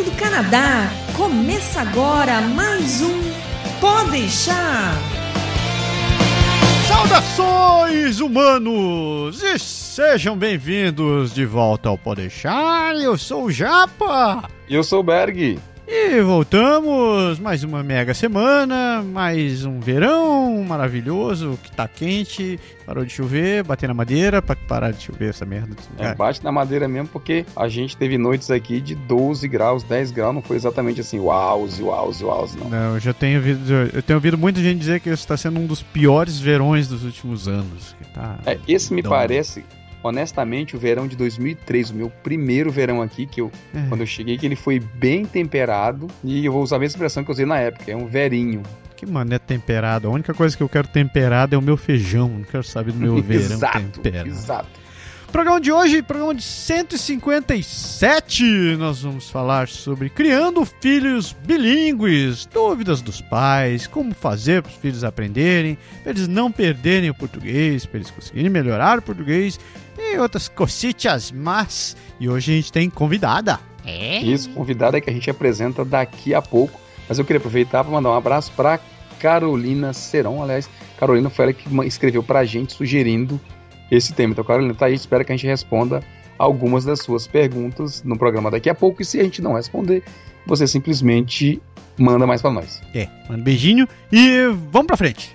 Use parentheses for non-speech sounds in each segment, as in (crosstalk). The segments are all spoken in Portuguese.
direto do Canadá. Começa agora mais um Pode deixar. Saudações humanos e sejam bem-vindos de volta ao Pode deixar. Eu sou o Japa. E eu sou o Berg. E voltamos, mais uma mega semana, mais um verão maravilhoso, que tá quente, parou de chover, bater na madeira pra parar de chover essa merda. É, bate na madeira mesmo porque a gente teve noites aqui de 12 graus, 10 graus, não foi exatamente assim, uau, uau, uau, não. Não, eu já tenho ouvido, eu tenho ouvido muita gente dizer que está sendo um dos piores verões dos últimos anos. Tá é, esse me parece honestamente, o verão de 2003, o meu primeiro verão aqui, que eu, é. quando eu cheguei, que ele foi bem temperado, e eu vou usar a mesma expressão que eu usei na época, é um verinho. Que mané temperado. A única coisa que eu quero temperado é o meu feijão. Não quero saber do meu (laughs) verão exato, temperado. Exato. Programa de hoje, programa de 157, nós vamos falar sobre criando filhos bilíngues, dúvidas dos pais, como fazer para os filhos aprenderem, para eles não perderem o português, para eles conseguirem melhorar o português e outras cositas mas E hoje a gente tem convidada. É? Isso, convidada é que a gente apresenta daqui a pouco. Mas eu queria aproveitar para mandar um abraço para Carolina Seron. Aliás, Carolina foi ela que escreveu para a gente sugerindo esse tema. Então, Carolina, tá aí, espero que a gente responda algumas das suas perguntas no programa daqui a pouco. E se a gente não responder, você simplesmente manda mais para nós. É, manda um beijinho e vamos para frente.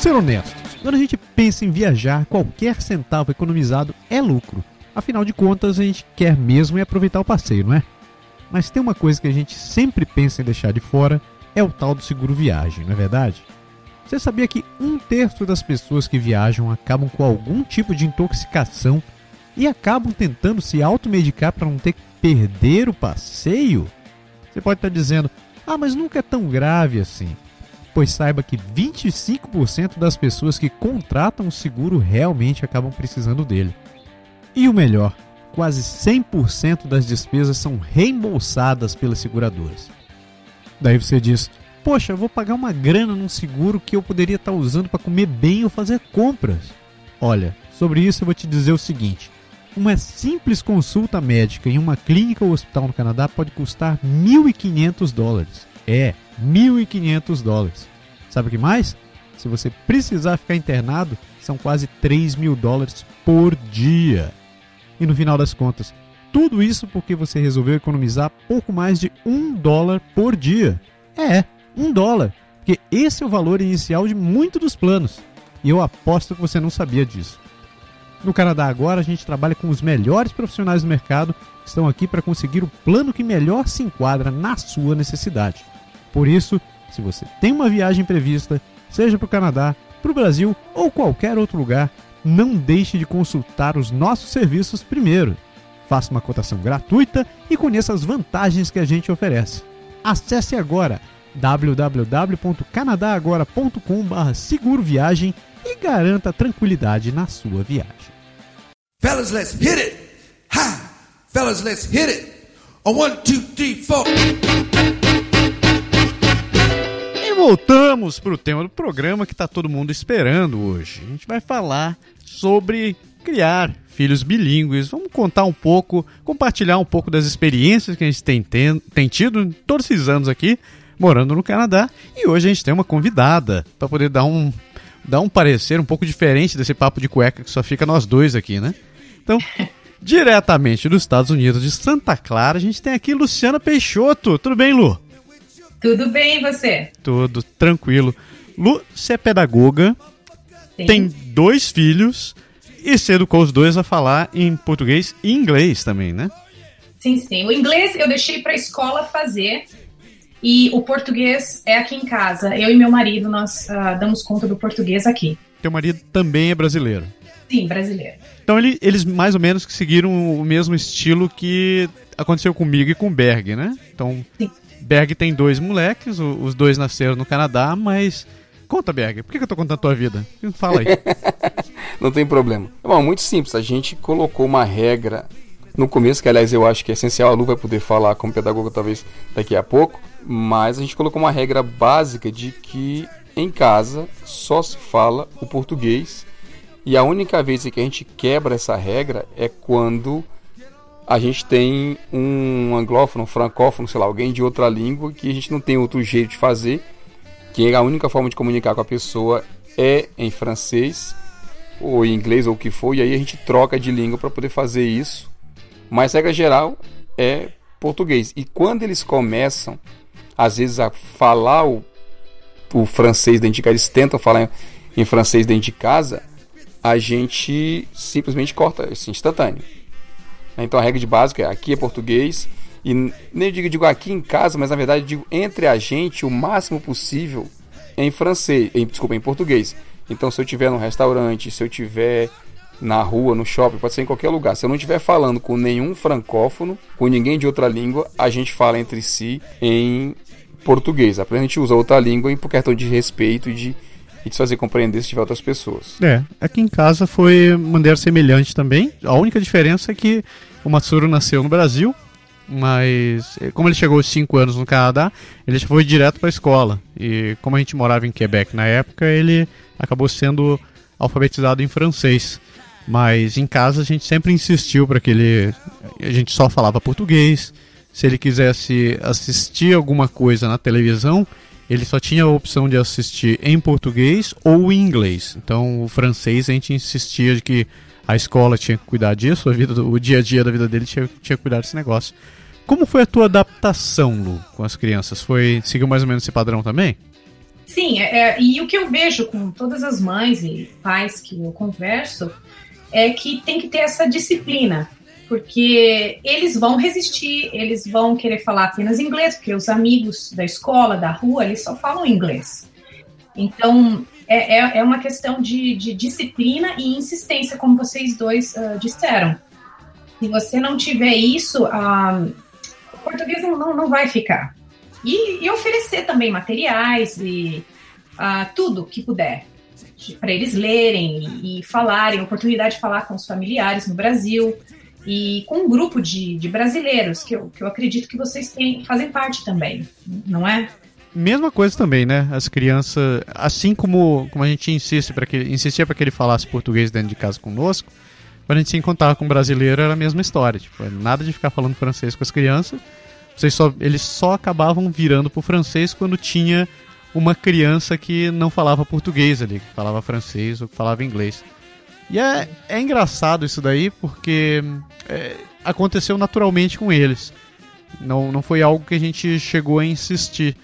Vamos ser honestos. Quando a gente pensa em viajar, qualquer centavo economizado é lucro. Afinal de contas, a gente quer mesmo é aproveitar o passeio, não é? Mas tem uma coisa que a gente sempre pensa em deixar de fora, é o tal do seguro viagem, não é verdade? Você sabia que um terço das pessoas que viajam acabam com algum tipo de intoxicação e acabam tentando se automedicar para não ter que perder o passeio? Você pode estar dizendo, ah, mas nunca é tão grave assim pois saiba que 25% das pessoas que contratam o seguro realmente acabam precisando dele. E o melhor, quase 100% das despesas são reembolsadas pelas seguradoras. Daí você diz: Poxa, vou pagar uma grana num seguro que eu poderia estar usando para comer bem ou fazer compras. Olha, sobre isso eu vou te dizer o seguinte: uma simples consulta médica em uma clínica ou hospital no Canadá pode custar 1.500 dólares. É, 1.500 dólares. Sabe o que mais? Se você precisar ficar internado, são quase 3 mil dólares por dia. E no final das contas, tudo isso porque você resolveu economizar pouco mais de um dólar por dia. É, um dólar. Porque esse é o valor inicial de muitos dos planos. E eu aposto que você não sabia disso. No Canadá Agora, a gente trabalha com os melhores profissionais do mercado que estão aqui para conseguir o plano que melhor se enquadra na sua necessidade. Por isso, se você tem uma viagem prevista, seja para o Canadá, para o Brasil ou qualquer outro lugar, não deixe de consultar os nossos serviços primeiro. Faça uma cotação gratuita e conheça as vantagens que a gente oferece. Acesse agora www.canadagora.com.br seguro viagem e garanta tranquilidade na sua viagem. Fellas, let's hit it! Ha! Fellas, let's hit it! A one, two, three, four voltamos para o tema do programa que está todo mundo esperando hoje. A gente vai falar sobre criar filhos bilíngues. Vamos contar um pouco, compartilhar um pouco das experiências que a gente tem, tem, tem tido todos esses anos aqui, morando no Canadá. E hoje a gente tem uma convidada para poder dar um, dar um parecer um pouco diferente desse papo de cueca que só fica nós dois aqui, né? Então, diretamente dos Estados Unidos, de Santa Clara, a gente tem aqui Luciana Peixoto. Tudo bem, Lu? Tudo bem, e você? Tudo tranquilo. Lu, você é pedagoga, sim. tem dois filhos e você educou os dois a falar em português e inglês também, né? Sim, sim. O inglês eu deixei para a escola fazer e o português é aqui em casa. Eu e meu marido, nós uh, damos conta do português aqui. Teu marido também é brasileiro? Sim, brasileiro. Então ele, eles mais ou menos seguiram o mesmo estilo que aconteceu comigo e com o Berg, né? Então, Sim. Berg tem dois moleques, os dois nasceram no Canadá, mas. Conta, Berg, por que eu tô contando a tua vida? Fala aí. (laughs) Não tem problema. Bom, muito simples. A gente colocou uma regra no começo, que aliás eu acho que é essencial, a Lu vai poder falar como pedagoga talvez daqui a pouco, mas a gente colocou uma regra básica de que em casa só se fala o português E a única vez que a gente quebra essa regra é quando a gente tem um anglófono, um francófono, sei lá, alguém de outra língua que a gente não tem outro jeito de fazer, que a única forma de comunicar com a pessoa é em francês ou em inglês ou o que for, e aí a gente troca de língua para poder fazer isso. Mas regra geral é português. E quando eles começam, às vezes, a falar o, o francês dentro de casa, eles tentam falar em, em francês dentro de casa, a gente simplesmente corta, assim, instantâneo. Então a regra de básico é aqui é português, e nem digo, digo aqui em casa, mas na verdade digo entre a gente o máximo possível em francês, em, desculpa, em português. Então se eu estiver no restaurante, se eu estiver na rua, no shopping, pode ser em qualquer lugar. Se eu não estiver falando com nenhum francófono, com ninguém de outra língua, a gente fala entre si em português. A gente usa outra língua por questão de respeito e de, e de fazer compreender se tiver outras pessoas. É, aqui em casa foi maneira semelhante também. A única diferença é que o Matsuro nasceu no Brasil, mas eh, como ele chegou aos 5 anos no Canadá, ele já foi direto para a escola. E como a gente morava em Quebec na época, ele acabou sendo alfabetizado em francês. Mas em casa a gente sempre insistiu para que ele. A gente só falava português. Se ele quisesse assistir alguma coisa na televisão, ele só tinha a opção de assistir em português ou em inglês. Então o francês a gente insistia de que a escola tinha que cuidar disso, a vida, o dia a dia da vida dele tinha, tinha que cuidar desse negócio. Como foi a tua adaptação, Lu, com as crianças? Foi seguiu mais ou menos esse padrão também? Sim, é, é, e o que eu vejo com todas as mães e pais que eu converso é que tem que ter essa disciplina, porque eles vão resistir, eles vão querer falar apenas inglês, porque os amigos da escola, da rua, eles só falam inglês. Então, é, é, é uma questão de, de, disciplina e insistência, como vocês dois uh, disseram. Se você não tiver isso, uh, o português não, não, não vai ficar. E, e, oferecer também materiais e uh, tudo que puder para eles lerem e, e, falarem, oportunidade de falar com os familiares no Brasil e com um grupo de, de brasileiros que eu, que eu acredito que vocês têm, fazem parte também, não é? Mesma coisa também, né? As crianças, assim como, como a gente insiste para que insistia para que ele falasse português dentro de casa conosco, quando a gente se encontrava com um brasileiro era a mesma história, tipo, nada de ficar falando francês com as crianças. Vocês só, eles só acabavam virando pro francês quando tinha uma criança que não falava português ali, que falava francês ou que falava inglês. E é, é engraçado isso daí porque é, aconteceu naturalmente com eles. Não, não foi algo que a gente chegou a insistir.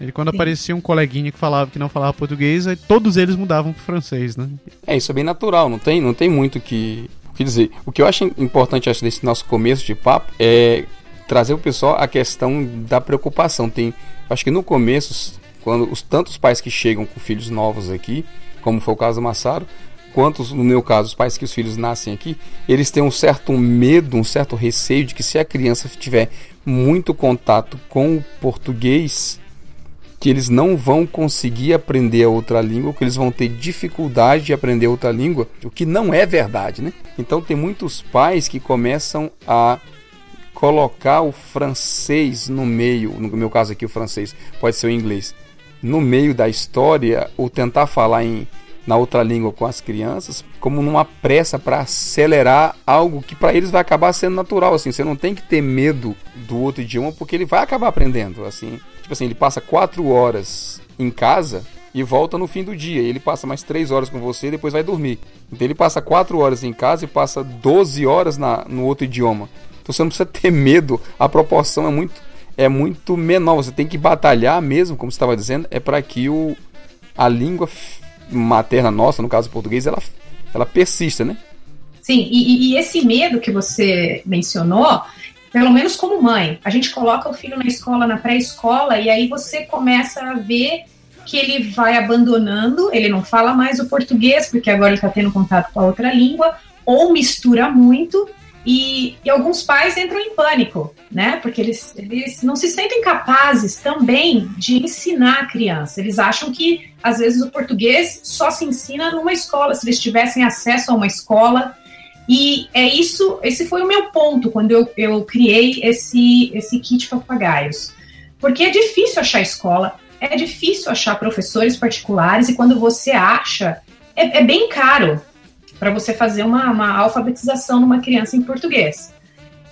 Ele, quando Sim. aparecia um coleguinha que falava que não falava português, todos eles mudavam para francês, né? É, isso é bem natural, não tem, não tem muito que, o que dizer. O que eu acho importante acho, desse nosso começo de papo é trazer o pessoal a questão da preocupação. Tem, acho que no começo quando os tantos pais que chegam com filhos novos aqui, como foi o caso do Massaro, quanto no meu caso os pais que os filhos nascem aqui, eles têm um certo medo, um certo receio de que se a criança tiver muito contato com o português, que eles não vão conseguir aprender a outra língua, que eles vão ter dificuldade de aprender outra língua, o que não é verdade, né? Então tem muitos pais que começam a colocar o francês no meio, no meu caso aqui o francês, pode ser o inglês, no meio da história ou tentar falar em na outra língua com as crianças, como numa pressa para acelerar algo que para eles vai acabar sendo natural, assim, você não tem que ter medo do outro idioma porque ele vai acabar aprendendo, assim, tipo assim, ele passa quatro horas em casa e volta no fim do dia, ele passa mais três horas com você e depois vai dormir, então ele passa quatro horas em casa e passa 12 horas na, no outro idioma, então você não precisa ter medo, a proporção é muito é muito menor. Você tem que batalhar mesmo, como você estava dizendo, é para que o, a língua materna nossa, no caso português, ela, ela persista, né? Sim, e, e esse medo que você mencionou, pelo menos como mãe, a gente coloca o filho na escola, na pré-escola, e aí você começa a ver que ele vai abandonando, ele não fala mais o português, porque agora ele está tendo contato com a outra língua, ou mistura muito, e, e, alguns pais entram em pânico, né? Porque eles, eles não se sentem capazes também de ensinar a criança. Eles acham que, às vezes, o português só se ensina numa escola, se eles tivessem acesso a uma escola. E é isso, esse foi o meu ponto quando eu, eu criei esse, esse kit papagaios. Porque é difícil achar escola, é difícil achar professores particulares, e quando você acha, é, é bem caro para você fazer uma, uma alfabetização numa criança em português.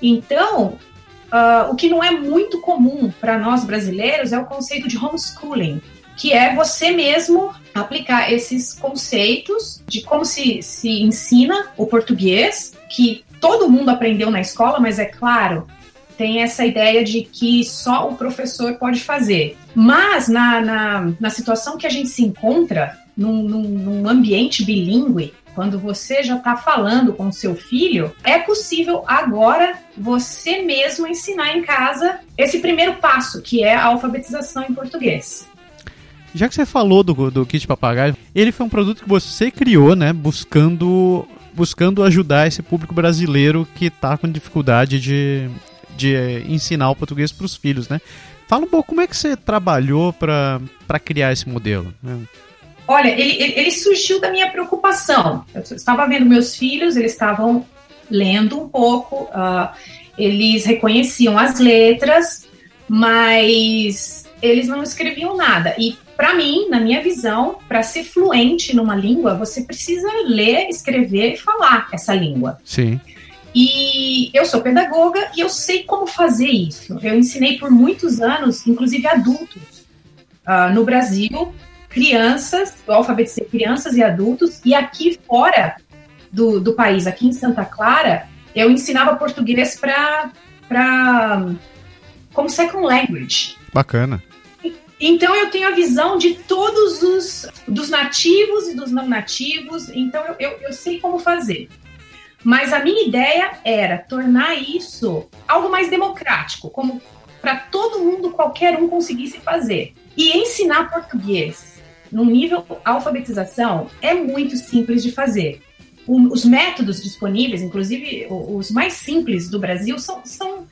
Então, uh, o que não é muito comum para nós brasileiros é o conceito de homeschooling, que é você mesmo aplicar esses conceitos de como se, se ensina o português, que todo mundo aprendeu na escola, mas é claro, tem essa ideia de que só o professor pode fazer. Mas na, na, na situação que a gente se encontra, num, num, num ambiente bilíngue, quando você já está falando com o seu filho, é possível agora você mesmo ensinar em casa esse primeiro passo, que é a alfabetização em português. Já que você falou do, do kit papagaio, ele foi um produto que você criou, né, buscando buscando ajudar esse público brasileiro que está com dificuldade de, de ensinar o português para os filhos, né? Fala um pouco como é que você trabalhou para criar esse modelo. Né? Olha, ele, ele, ele, surgiu da minha preocupação. Eu estava vendo meus filhos, eles estavam lendo um pouco, uh, eles reconheciam as letras, mas eles não escreviam nada. E para mim, na minha visão, para ser fluente numa língua, você precisa ler, escrever e falar essa língua. Sim. E eu sou pedagoga e eu sei como fazer isso. Eu ensinei por muitos anos, inclusive adultos, uh, no Brasil, crianças, eu alfabetizei crianças e adultos, e aqui fora do, do país, aqui em Santa Clara, eu ensinava português para como second language. Bacana. Então eu tenho a visão de todos os dos nativos e dos não nativos, então eu, eu, eu sei como fazer. Mas a minha ideia era tornar isso algo mais democrático, como para todo mundo, qualquer um conseguisse fazer. E ensinar português num nível alfabetização é muito simples de fazer. O, os métodos disponíveis, inclusive os mais simples do Brasil, são, são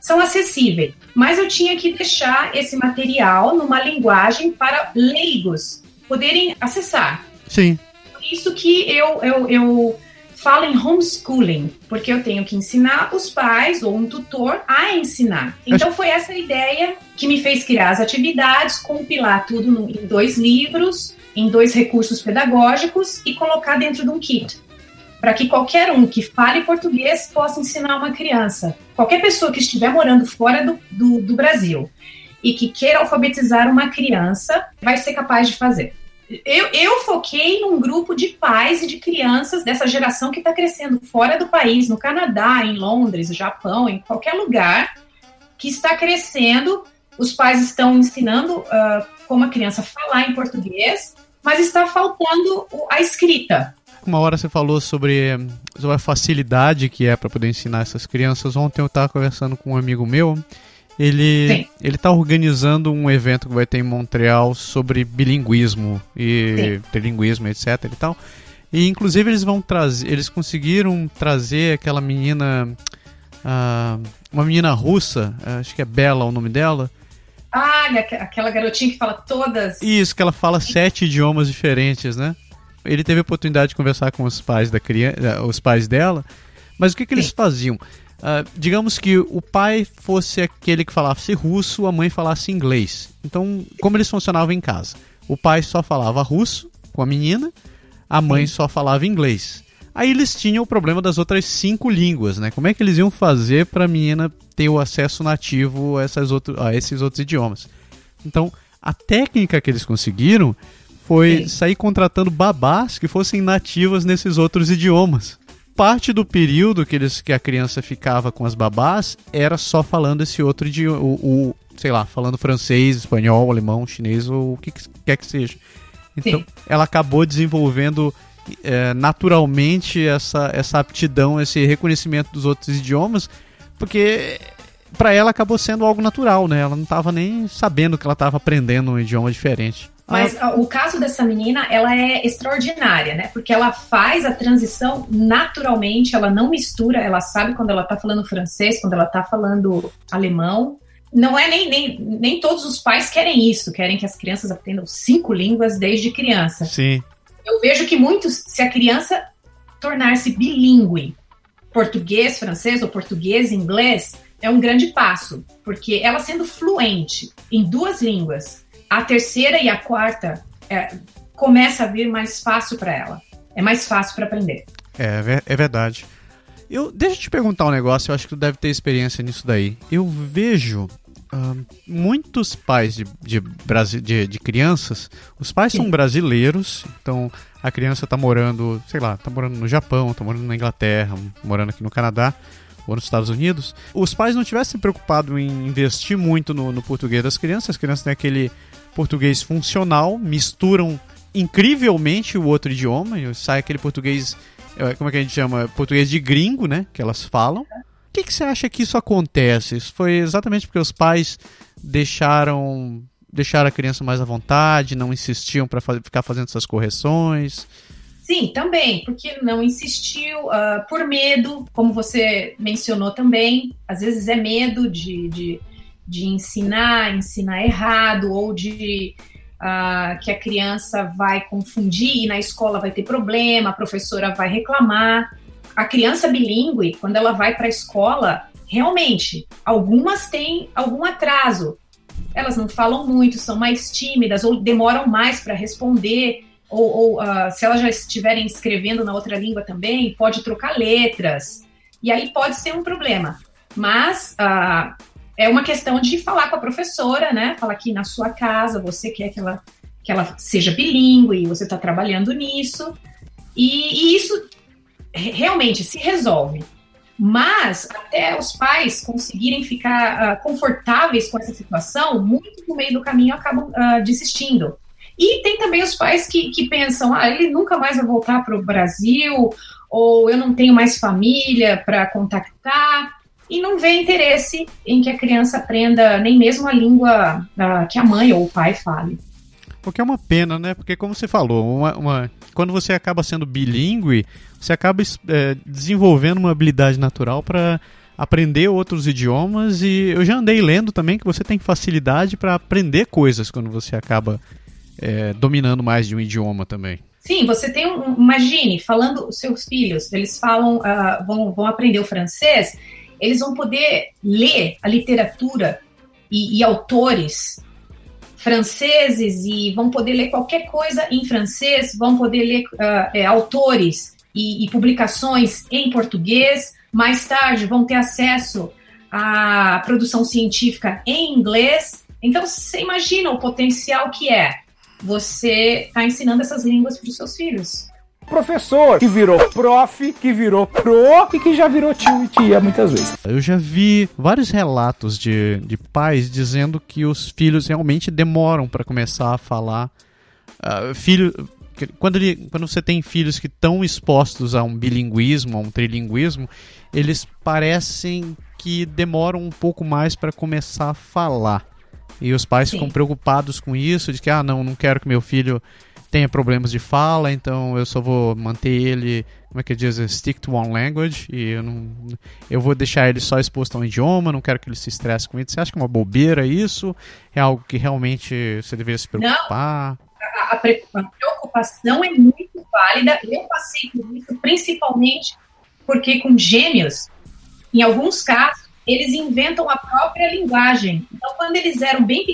são acessíveis, mas eu tinha que deixar esse material numa linguagem para leigos poderem acessar. Sim. Por isso que eu, eu, eu falo em homeschooling, porque eu tenho que ensinar os pais ou um tutor a ensinar. Então foi essa ideia que me fez criar as atividades, compilar tudo em dois livros, em dois recursos pedagógicos e colocar dentro de um kit para que qualquer um que fale português possa ensinar uma criança. Qualquer pessoa que estiver morando fora do, do, do Brasil e que queira alfabetizar uma criança vai ser capaz de fazer. Eu, eu, foquei num grupo de pais e de crianças dessa geração que está crescendo fora do país, no Canadá, em Londres, Japão, em qualquer lugar, que está crescendo. Os pais estão ensinando uh, como a criança falar em português, mas está faltando a escrita. Uma hora você falou sobre, sobre a facilidade que é para poder ensinar essas crianças. Ontem eu estava conversando com um amigo meu. Ele ele está organizando um evento que vai ter em Montreal sobre bilinguismo e Sim. trilinguismo, etc. E tal. E inclusive eles vão trazer, eles conseguiram trazer aquela menina, uh, uma menina russa, acho que é Bela o nome dela. Ah, aquela garotinha que fala todas. Isso, que ela fala sete idiomas diferentes, né? Ele teve a oportunidade de conversar com os pais da criança, eh, os pais dela, mas o que, que eles faziam? Uh, digamos que o pai fosse aquele que falasse russo, a mãe falasse inglês. Então, como eles funcionavam em casa? O pai só falava russo com a menina, a mãe Sim. só falava inglês. Aí eles tinham o problema das outras cinco línguas, né? Como é que eles iam fazer para a menina ter o acesso nativo a, essas outro, a esses outros idiomas? Então, a técnica que eles conseguiram foi Sim. sair contratando babás que fossem nativas nesses outros idiomas. Parte do período que, eles, que a criança ficava com as babás era só falando esse outro idioma, o, o sei lá, falando francês, espanhol, alemão, chinês ou o que quer que seja. Então, Sim. ela acabou desenvolvendo é, naturalmente essa, essa aptidão, esse reconhecimento dos outros idiomas, porque para ela acabou sendo algo natural, né? Ela não estava nem sabendo que ela estava aprendendo um idioma diferente. Mas ah. o caso dessa menina, ela é extraordinária, né? Porque ela faz a transição naturalmente, ela não mistura, ela sabe quando ela tá falando francês, quando ela tá falando alemão. Não é nem, nem, nem todos os pais querem isso, querem que as crianças aprendam cinco línguas desde criança. Sim. Eu vejo que muitos, se a criança tornar-se bilíngue, português, francês ou português, inglês, é um grande passo, porque ela sendo fluente em duas línguas, a terceira e a quarta é, começa a vir mais fácil para ela. É mais fácil para aprender. É, é verdade. Eu, deixa eu te perguntar um negócio, eu acho que tu deve ter experiência nisso daí. Eu vejo uh, muitos pais de, de, de, de, crianças, os pais Sim. são brasileiros, então a criança tá morando, sei lá, tá morando no Japão, tá morando na Inglaterra, morando aqui no Canadá ou nos Estados Unidos. Os pais não tivessem preocupado em investir muito no, no português das crianças, as crianças têm aquele português funcional, misturam incrivelmente o outro idioma, sai aquele português, é, como é que a gente chama? Português de gringo, né? Que elas falam. Por que, que você acha que isso acontece? Isso foi exatamente porque os pais deixaram deixaram a criança mais à vontade, não insistiam para ficar fazendo essas correções? Sim, também, porque não insistiu uh, por medo, como você mencionou também. Às vezes é medo de, de, de ensinar, ensinar errado, ou de uh, que a criança vai confundir e na escola vai ter problema, a professora vai reclamar a criança bilíngue, quando ela vai para a escola, realmente, algumas têm algum atraso. Elas não falam muito, são mais tímidas ou demoram mais para responder. Ou, ou uh, se elas já estiverem escrevendo na outra língua também, pode trocar letras. E aí pode ser um problema. Mas uh, é uma questão de falar com a professora, né? Falar que na sua casa você quer que ela, que ela seja bilíngue, você está trabalhando nisso. E, e, isso realmente se resolve. Mas até os pais conseguirem ficar uh, confortáveis com essa situação, muito no meio do caminho acabam uh, desistindo. E tem também os pais que, que pensam, ah, ele nunca mais vai voltar para o Brasil, ou eu não tenho mais família para contactar, e não vê interesse em que a criança aprenda nem mesmo a língua uh, que a mãe ou o pai fale. O que é uma pena, né? Porque como você falou, uma, uma quando você acaba sendo bilíngue, você acaba é, desenvolvendo uma habilidade natural para aprender outros idiomas e eu já andei lendo também que você tem facilidade para aprender coisas quando você acaba é, dominando mais de um idioma também. Sim, você tem um. Imagine, falando os seus filhos, eles falam, uh, vão, vão aprender o francês, eles vão poder ler a literatura e, e autores franceses e vão poder ler qualquer coisa em francês, vão poder ler uh, é, autores e, e, publicações em português. Mais tarde vão ter acesso à produção científica em inglês. Então, você imagina o potencial que é você estar tá ensinando essas línguas para os seus filhos professor, que virou prof, que virou pro e que já virou tio e tia muitas vezes. Eu já vi vários relatos de, de pais dizendo que os filhos realmente demoram para começar a falar. Uh, filho, quando, ele, quando você tem filhos que estão expostos a um bilinguismo, a um trilinguismo, eles parecem que demoram um pouco mais para começar a falar. E os pais Sim. ficam preocupados com isso, de que, ah, não, não quero que meu filho tenha problemas de fala, então eu só vou manter ele, como é que diz, stick to one language, e eu não eu vou deixar ele só exposto a um idioma, não quero que ele se estresse com isso. Você acha que é uma bobeira isso? É algo que realmente você deveria se preocupar? Não. A, preocupação é muito válida. Eu passei por isso principalmente porque com gêmeos, em alguns casos, eles inventam a própria linguagem. Então, quando eles eram bem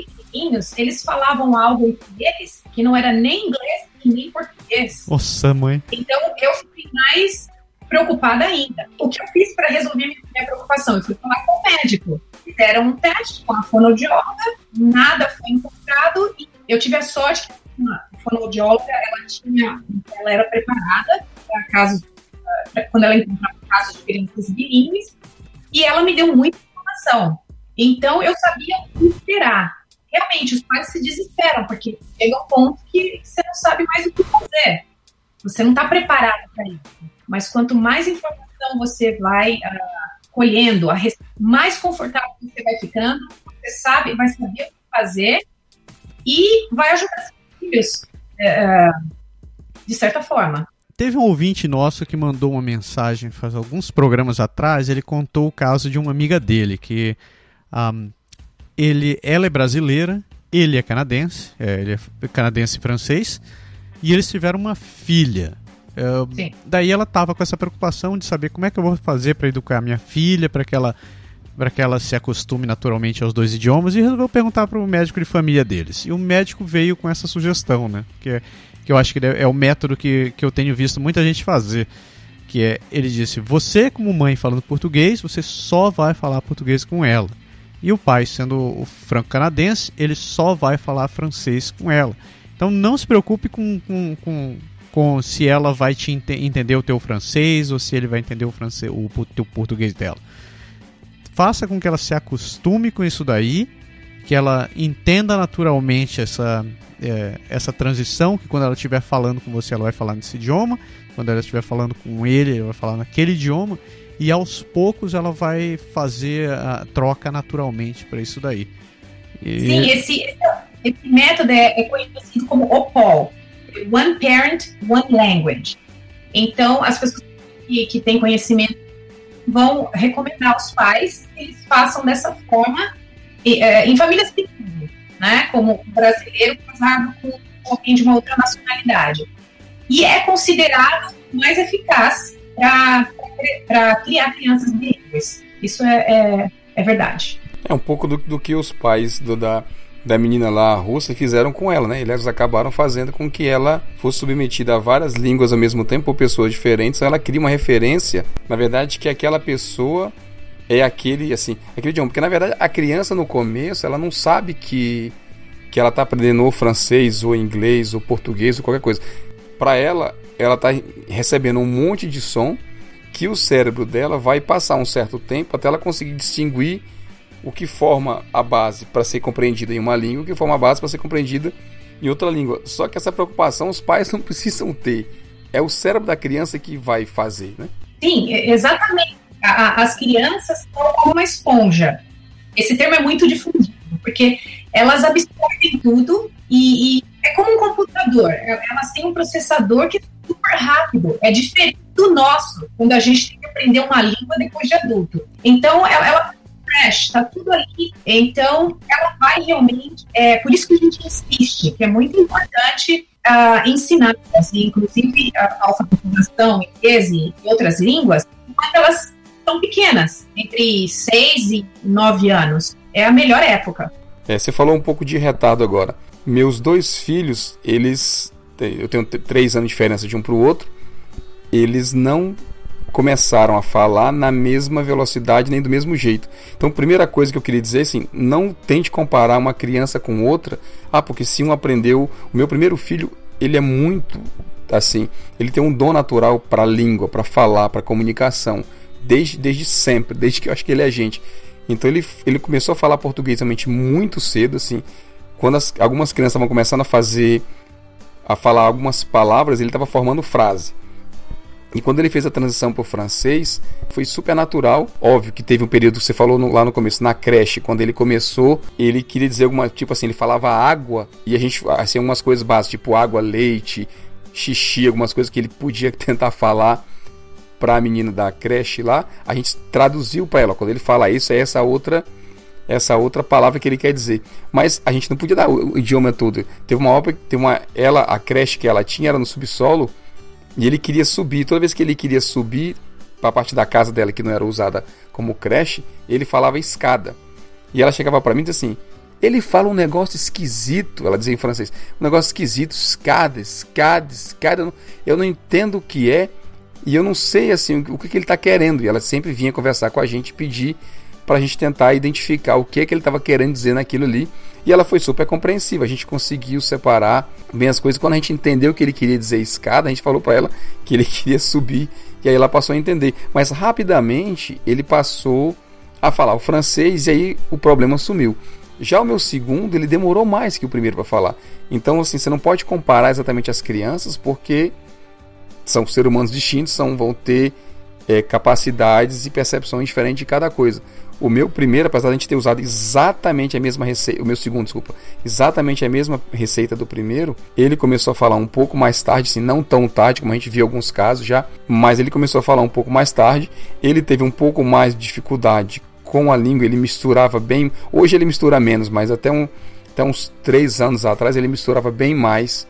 eles falavam algo entre eles que não era nem inglês nem português. Nossa, mãe. Então eu fiquei mais preocupada ainda. O que eu fiz para resolver minha preocupação? Eu fui falar com o médico. Fizeram um teste com a fonoaudióloga, nada foi encontrado e eu tive a sorte que a fonoaudióloga ela tinha, ela era preparada para casos, quando ela encontrava casos de crianças bilíngues e ela me deu muita informação. Então eu sabia o que esperar realmente os pais se desesperam, porque chega um ponto que você não sabe mais o que fazer. Você não está preparado para isso. Mas quanto mais informação você vai uh, colhendo, mais confortável você vai ficando, você sabe, vai saber o que fazer e vai ajudar seus filhos uh, de certa forma. Teve um ouvinte nosso que mandou uma mensagem faz alguns programas atrás. Ele contou o caso de uma amiga dele que um, ele, ela é brasileira, ele é canadense, é, ele é canadense e francês, e eles tiveram uma filha. É, daí ela estava com essa preocupação de saber como é que eu vou fazer para educar a minha filha, para que ela para que ela se acostume naturalmente aos dois idiomas e resolveu perguntar para o médico de família deles. E o médico veio com essa sugestão, né? Que, é, que eu acho que é o método que, que eu tenho visto muita gente fazer que é, ele disse, você como mãe falando português, você só vai falar português com ela. E o pai, sendo o franco-canadense, ele só vai falar francês com ela. Então não se preocupe com, com, com, com se ela vai te ent entender o teu francês ou se ele vai entender o, francês, o, o teu português dela. Faça com que ela se acostume com isso daí, que ela entenda naturalmente essa, é, essa transição, que quando ela estiver falando com você, ela vai falar nesse idioma, quando ela estiver falando com ele, ele vai falar naquele idioma, e aos poucos ela vai fazer a troca naturalmente para isso daí. E... Sim, esse, esse método é, é conhecido como OPOL One Parent, One Language. Então, as pessoas que, que têm conhecimento vão recomendar aos pais que eles façam dessa forma é, em famílias pequenas, né? Como o brasileiro casado com alguém de uma outra nacionalidade. E é considerado mais eficaz para criar crianças bilíngues. Isso é, é, é, verdade. É um pouco do, do que os pais do, da, da menina lá russa fizeram com ela, né? Eles acabaram fazendo com que ela fosse submetida a várias línguas ao mesmo tempo por pessoas diferentes. Ela cria uma referência, na verdade, que aquela pessoa é aquele, assim, aquele idioma. Porque na verdade a criança no começo ela não sabe que que ela está aprendendo ou francês ou inglês ou português ou qualquer coisa. Para ela, ela está recebendo um monte de som que o cérebro dela vai passar um certo tempo até ela conseguir distinguir o que forma a base para ser compreendida em uma língua, o que forma a base para ser compreendida em outra língua. Só que essa preocupação os pais (laughs) não precisam ter. É o cérebro da criança que vai fazer, né? Sim, exatamente. As crianças são como uma esponja. Esse termo é muito difundido, porque elas absorvem tudo e, e é como um computador. Elas têm um processador que super rápido. É diferente do nosso, quando a gente tem que aprender uma língua depois de adulto. Então, ela, ela crash, tá tudo ali. Então, ela vai realmente. É por isso que a gente insiste, que é muito importante uh, ensinar, assim, inclusive a alfabetização, inglês e outras línguas, quando elas são pequenas, entre 6 e 9 anos. É a melhor época. É, você falou um pouco de retardo agora. Meus dois filhos, eles. Eu tenho três anos de diferença de um para o outro. Eles não começaram a falar na mesma velocidade nem do mesmo jeito. Então, primeira coisa que eu queria dizer é assim, não tente comparar uma criança com outra. Ah, porque se um aprendeu, o meu primeiro filho, ele é muito assim, ele tem um dom natural para língua, para falar, para comunicação, desde, desde sempre, desde que eu acho que ele é gente. Então ele, ele começou a falar português realmente muito cedo, assim. Quando as, algumas crianças estavam começando a fazer, a falar algumas palavras, ele estava formando frase. E quando ele fez a transição para o francês, foi super natural. Óbvio que teve um período, você falou no, lá no começo, na creche, quando ele começou, ele queria dizer alguma, tipo assim, ele falava água, e a gente, assim, algumas coisas básicas, tipo água, leite, xixi, algumas coisas que ele podia (laughs) tentar falar para a menina da creche lá, a gente traduziu para ela. Quando ele fala isso, é essa outra essa outra palavra que ele quer dizer. Mas a gente não podia dar o, idioma todo. Teve uma obra, tem uma ela a creche que ela tinha era no subsolo e ele queria subir. Toda vez que ele queria subir para a parte da casa dela que não era usada como creche, ele falava escada. E ela chegava para mim e disse assim: ele fala um negócio esquisito, ela dizia em francês, um negócio esquisito, escada, escada, escada. Eu não, eu não entendo o que é e eu não sei assim o que, que ele está querendo. E ela sempre vinha conversar com a gente, pedir para a gente tentar identificar o que, que ele estava querendo dizer naquilo ali. E ela foi super compreensiva. A gente conseguiu separar bem as coisas. Quando a gente entendeu que ele queria dizer escada, a gente falou para ela que ele (laughs) queria subir. E aí ela passou a entender. Mas rapidamente ele passou a falar o francês e aí o problema sumiu. Já o meu segundo, ele demorou mais que o primeiro para falar. Então, assim, você não pode comparar exatamente as crianças, porque são seres humanos distintos, são, vão ter é, capacidades e percepções diferentes de cada coisa. O meu primeiro, apesar de a gente ter usado exatamente a mesma receita, o meu segundo, desculpa, exatamente a mesma receita do primeiro, ele começou a falar um pouco mais tarde, assim, não tão tarde, como a gente viu alguns casos já, mas ele começou a falar um pouco mais tarde. Ele teve um pouco mais de dificuldade com a língua, ele misturava bem. Hoje ele mistura menos, mas até, um, até uns três anos atrás ele misturava bem mais.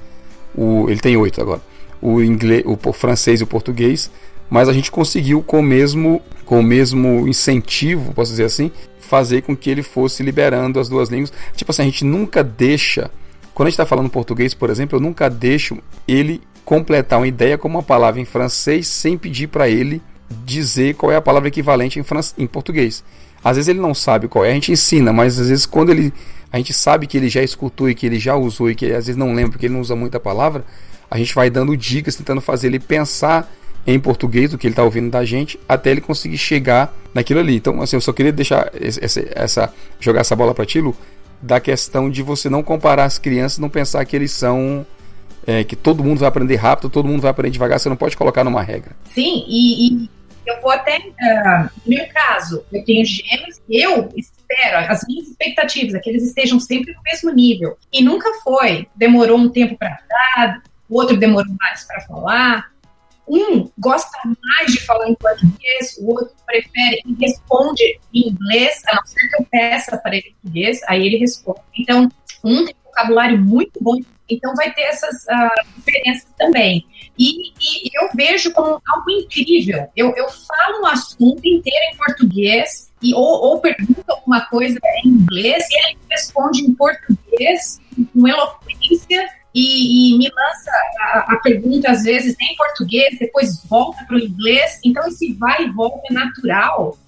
O, ele tem oito agora o inglês, o francês e o português, mas a gente conseguiu com o mesmo com o mesmo incentivo, posso dizer assim, fazer com que ele fosse liberando as duas línguas. Tipo assim, a gente nunca deixa, quando a gente está falando português, por exemplo, eu nunca deixo ele completar uma ideia com uma palavra em francês sem pedir para ele dizer qual é a palavra equivalente em, em português. Às vezes ele não sabe qual é, a gente ensina, mas às vezes quando ele a gente sabe que ele já escutou e que ele já usou e que às vezes não lembra porque ele não usa muita palavra, a gente vai dando dicas, tentando fazer ele pensar em português o que ele está ouvindo da gente, até ele conseguir chegar naquilo ali. Então, assim, eu só queria deixar essa, essa jogar essa bola para ti, Lu, da questão de você não comparar as crianças, não pensar que eles são é, que todo mundo vai aprender rápido, todo mundo vai aprender devagar, você não pode colocar numa regra. Sim, e, e eu vou até. Uh, no meu caso, eu tenho gêmeos, eu espero, as minhas expectativas é que eles estejam sempre no mesmo nível. E nunca foi. Demorou um tempo para dar, o outro demorou mais para falar. Um gosta mais de falar em português, o outro prefere e responde em inglês, a não ser que eu peça para ele em português, aí ele responde. Então, um tem um vocabulário muito bom, então vai ter essas uh, diferenças também. E, e, eu vejo como algo incrível. Eu, eu falo um assunto inteiro em português e, ou, ou pergunto alguma coisa em inglês e ele responde em português com eloquência e, e me lança a, a, pergunta, às vezes, em português, depois volta para o inglês. Então, esse vai e volta é natural.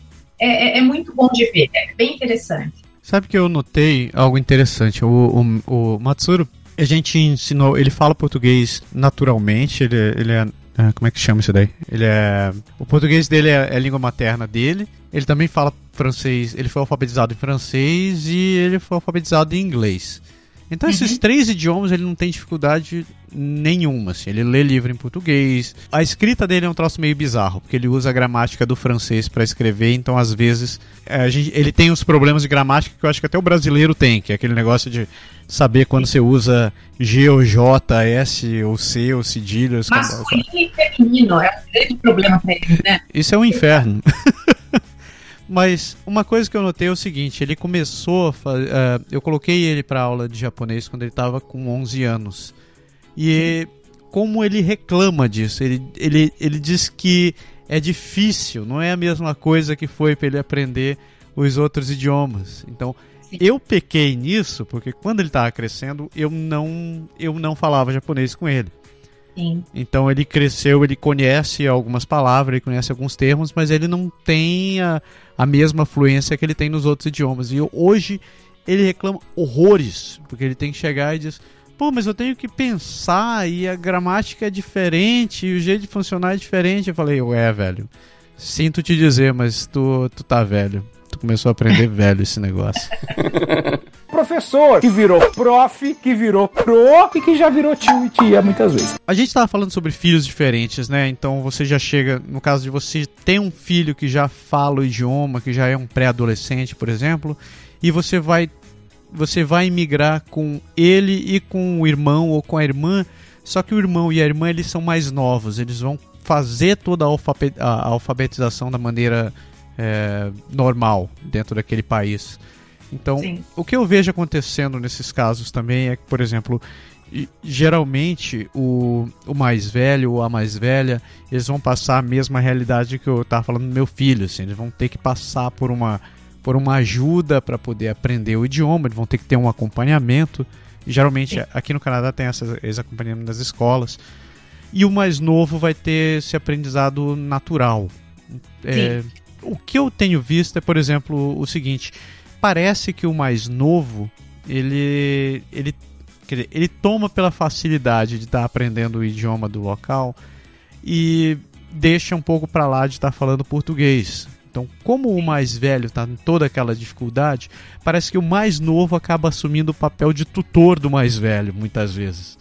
É, é, é, muito bom de ver, é bem interessante. Sabe que eu notei algo interessante? O, o, o Matsuro, a gente ensinou, ele fala português naturalmente, ele, ele é é, como é que chama isso daí? Ele é. O português dele é, a língua materna dele. Ele também fala francês. Ele foi alfabetizado em francês e ele foi alfabetizado em inglês. Então, uhum. esses três idiomas ele não tem dificuldade nenhuma. Assim. Ele lê livro em português. A escrita dele é um troço meio bizarro, porque ele usa a gramática do francês para escrever. Então, às vezes, é, gente, ele tem os problemas de gramática que eu acho que até o brasileiro tem, que é aquele negócio de saber quando você usa G ou J, S ou C ou cedilhas. Masculino e feminino é um grande problema para ele, né? Isso é um inferno. (laughs) Mas uma coisa que eu notei é o seguinte: ele começou. Uh, eu coloquei ele para aula de japonês quando ele estava com 11 anos. E como ele reclama disso, ele, ele, ele diz que é difícil, não é a mesma coisa que foi para ele aprender os outros idiomas. Então, Sim. eu pequei nisso porque quando ele estava crescendo, eu não, eu não falava japonês com ele. Então ele cresceu, ele conhece algumas palavras, ele conhece alguns termos, mas ele não tem a, a mesma fluência que ele tem nos outros idiomas. E hoje ele reclama horrores, porque ele tem que chegar e diz: pô, mas eu tenho que pensar e a gramática é diferente, e o jeito de funcionar é diferente. Eu falei: ué, velho, sinto te dizer, mas tu, tu tá velho. Tu começou a aprender velho esse negócio. (laughs) professor, que virou prof, que virou pro e que já virou tio e tia muitas vezes. A gente tava falando sobre filhos diferentes, né? Então você já chega, no caso de você ter um filho que já fala o idioma, que já é um pré-adolescente, por exemplo, e você vai você vai migrar com ele e com o irmão ou com a irmã, só que o irmão e a irmã eles são mais novos, eles vão fazer toda a alfabetização da maneira é, normal dentro daquele país. Então, Sim. o que eu vejo acontecendo nesses casos também é que, por exemplo, geralmente o, o mais velho ou a mais velha, eles vão passar a mesma realidade que eu estava falando do meu filho, assim, eles vão ter que passar por uma por uma ajuda para poder aprender o idioma, eles vão ter que ter um acompanhamento. E, geralmente Sim. aqui no Canadá tem essas, esse acompanhamento das escolas. E o mais novo vai ter esse aprendizado natural. É, o que eu tenho visto é, por exemplo, o seguinte: parece que o mais novo ele ele dizer, ele toma pela facilidade de estar tá aprendendo o idioma do local e deixa um pouco para lá de estar tá falando português. Então, como o mais velho está em toda aquela dificuldade, parece que o mais novo acaba assumindo o papel de tutor do mais velho, muitas vezes.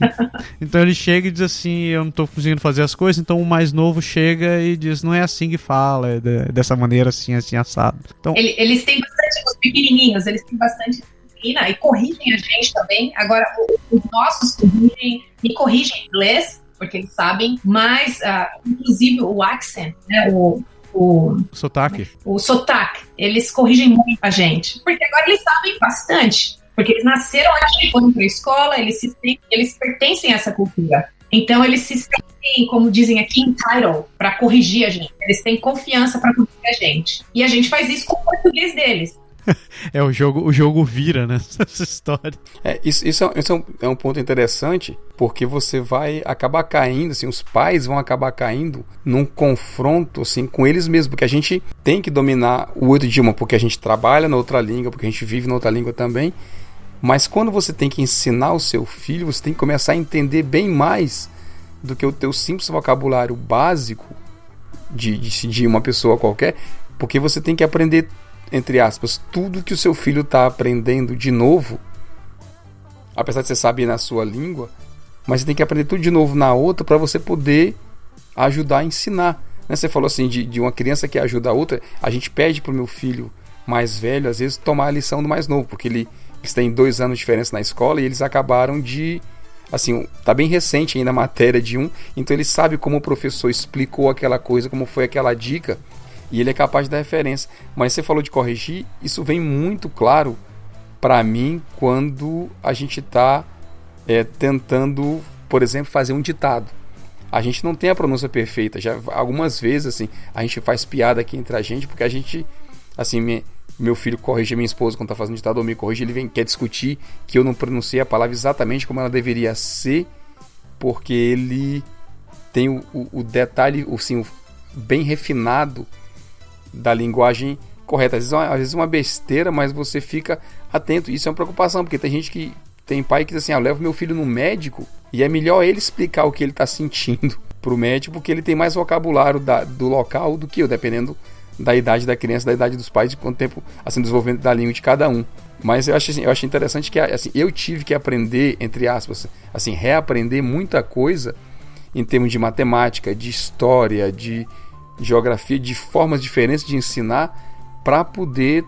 (laughs) então ele chega e diz assim: Eu não estou conseguindo fazer as coisas. Então o mais novo chega e diz: Não é assim que fala, é dessa maneira assim, assim, assado. Então, eles têm bastante, os pequenininhos, eles têm bastante disciplina e corrigem a gente também. Agora, os nossos corrigem, me corrigem em inglês, porque eles sabem, mas, uh, inclusive, o accent, né, o, o sotaque. O sotaque. Eles corrigem muito a gente. Porque agora eles sabem bastante. Porque eles nasceram aqui, foram para a escola, eles, se, eles pertencem a essa cultura. Então eles se sentem, como dizem aqui, entitled para corrigir a gente. Eles têm confiança para corrigir a gente. E a gente faz isso com o português deles. (laughs) é, o jogo, o jogo vira, né? (laughs) Essa história. É, isso, isso, é, isso é, um, é um ponto interessante, porque você vai acabar caindo, assim, os pais vão acabar caindo num confronto, assim, com eles mesmos, porque a gente tem que dominar o outro idioma, porque a gente trabalha na outra língua, porque a gente vive na outra língua também. Mas quando você tem que ensinar o seu filho, você tem que começar a entender bem mais do que o teu simples vocabulário básico de, de, de uma pessoa qualquer, porque você tem que aprender, entre aspas, tudo que o seu filho está aprendendo de novo, apesar de você saber na sua língua, mas você tem que aprender tudo de novo na outra para você poder ajudar a ensinar. Né? Você falou assim de, de uma criança que ajuda a outra, a gente pede para o meu filho mais velho, às vezes, tomar a lição do mais novo, porque ele, eles têm dois anos de diferença na escola e eles acabaram de assim, tá bem recente ainda a matéria de um, então ele sabe como o professor explicou aquela coisa, como foi aquela dica, e ele é capaz de dar referência. Mas você falou de corrigir, isso vem muito claro para mim quando a gente está é, tentando, por exemplo, fazer um ditado. A gente não tem a pronúncia perfeita. Já algumas vezes assim, a gente faz piada aqui entre a gente porque a gente assim, meu filho corrige minha esposa quando está fazendo ditado ou me corrige, ele vem quer discutir que eu não pronunciei a palavra exatamente como ela deveria ser, porque ele tem o, o, o detalhe, o, assim, o bem refinado da linguagem correta. Às vezes, é uma, às vezes é uma besteira, mas você fica atento. Isso é uma preocupação, porque tem gente que tem pai que diz assim: ah, eu levo meu filho no médico e é melhor ele explicar o que ele está sentindo (laughs) para o médico, porque ele tem mais vocabulário da, do local do que eu, dependendo da idade da criança, da idade dos pais, de quanto tempo assim desenvolvimento da língua de cada um. Mas eu assim, eu acho interessante que assim, eu tive que aprender, entre aspas, assim, reaprender muita coisa em termos de matemática, de história, de geografia, de formas diferentes de ensinar para poder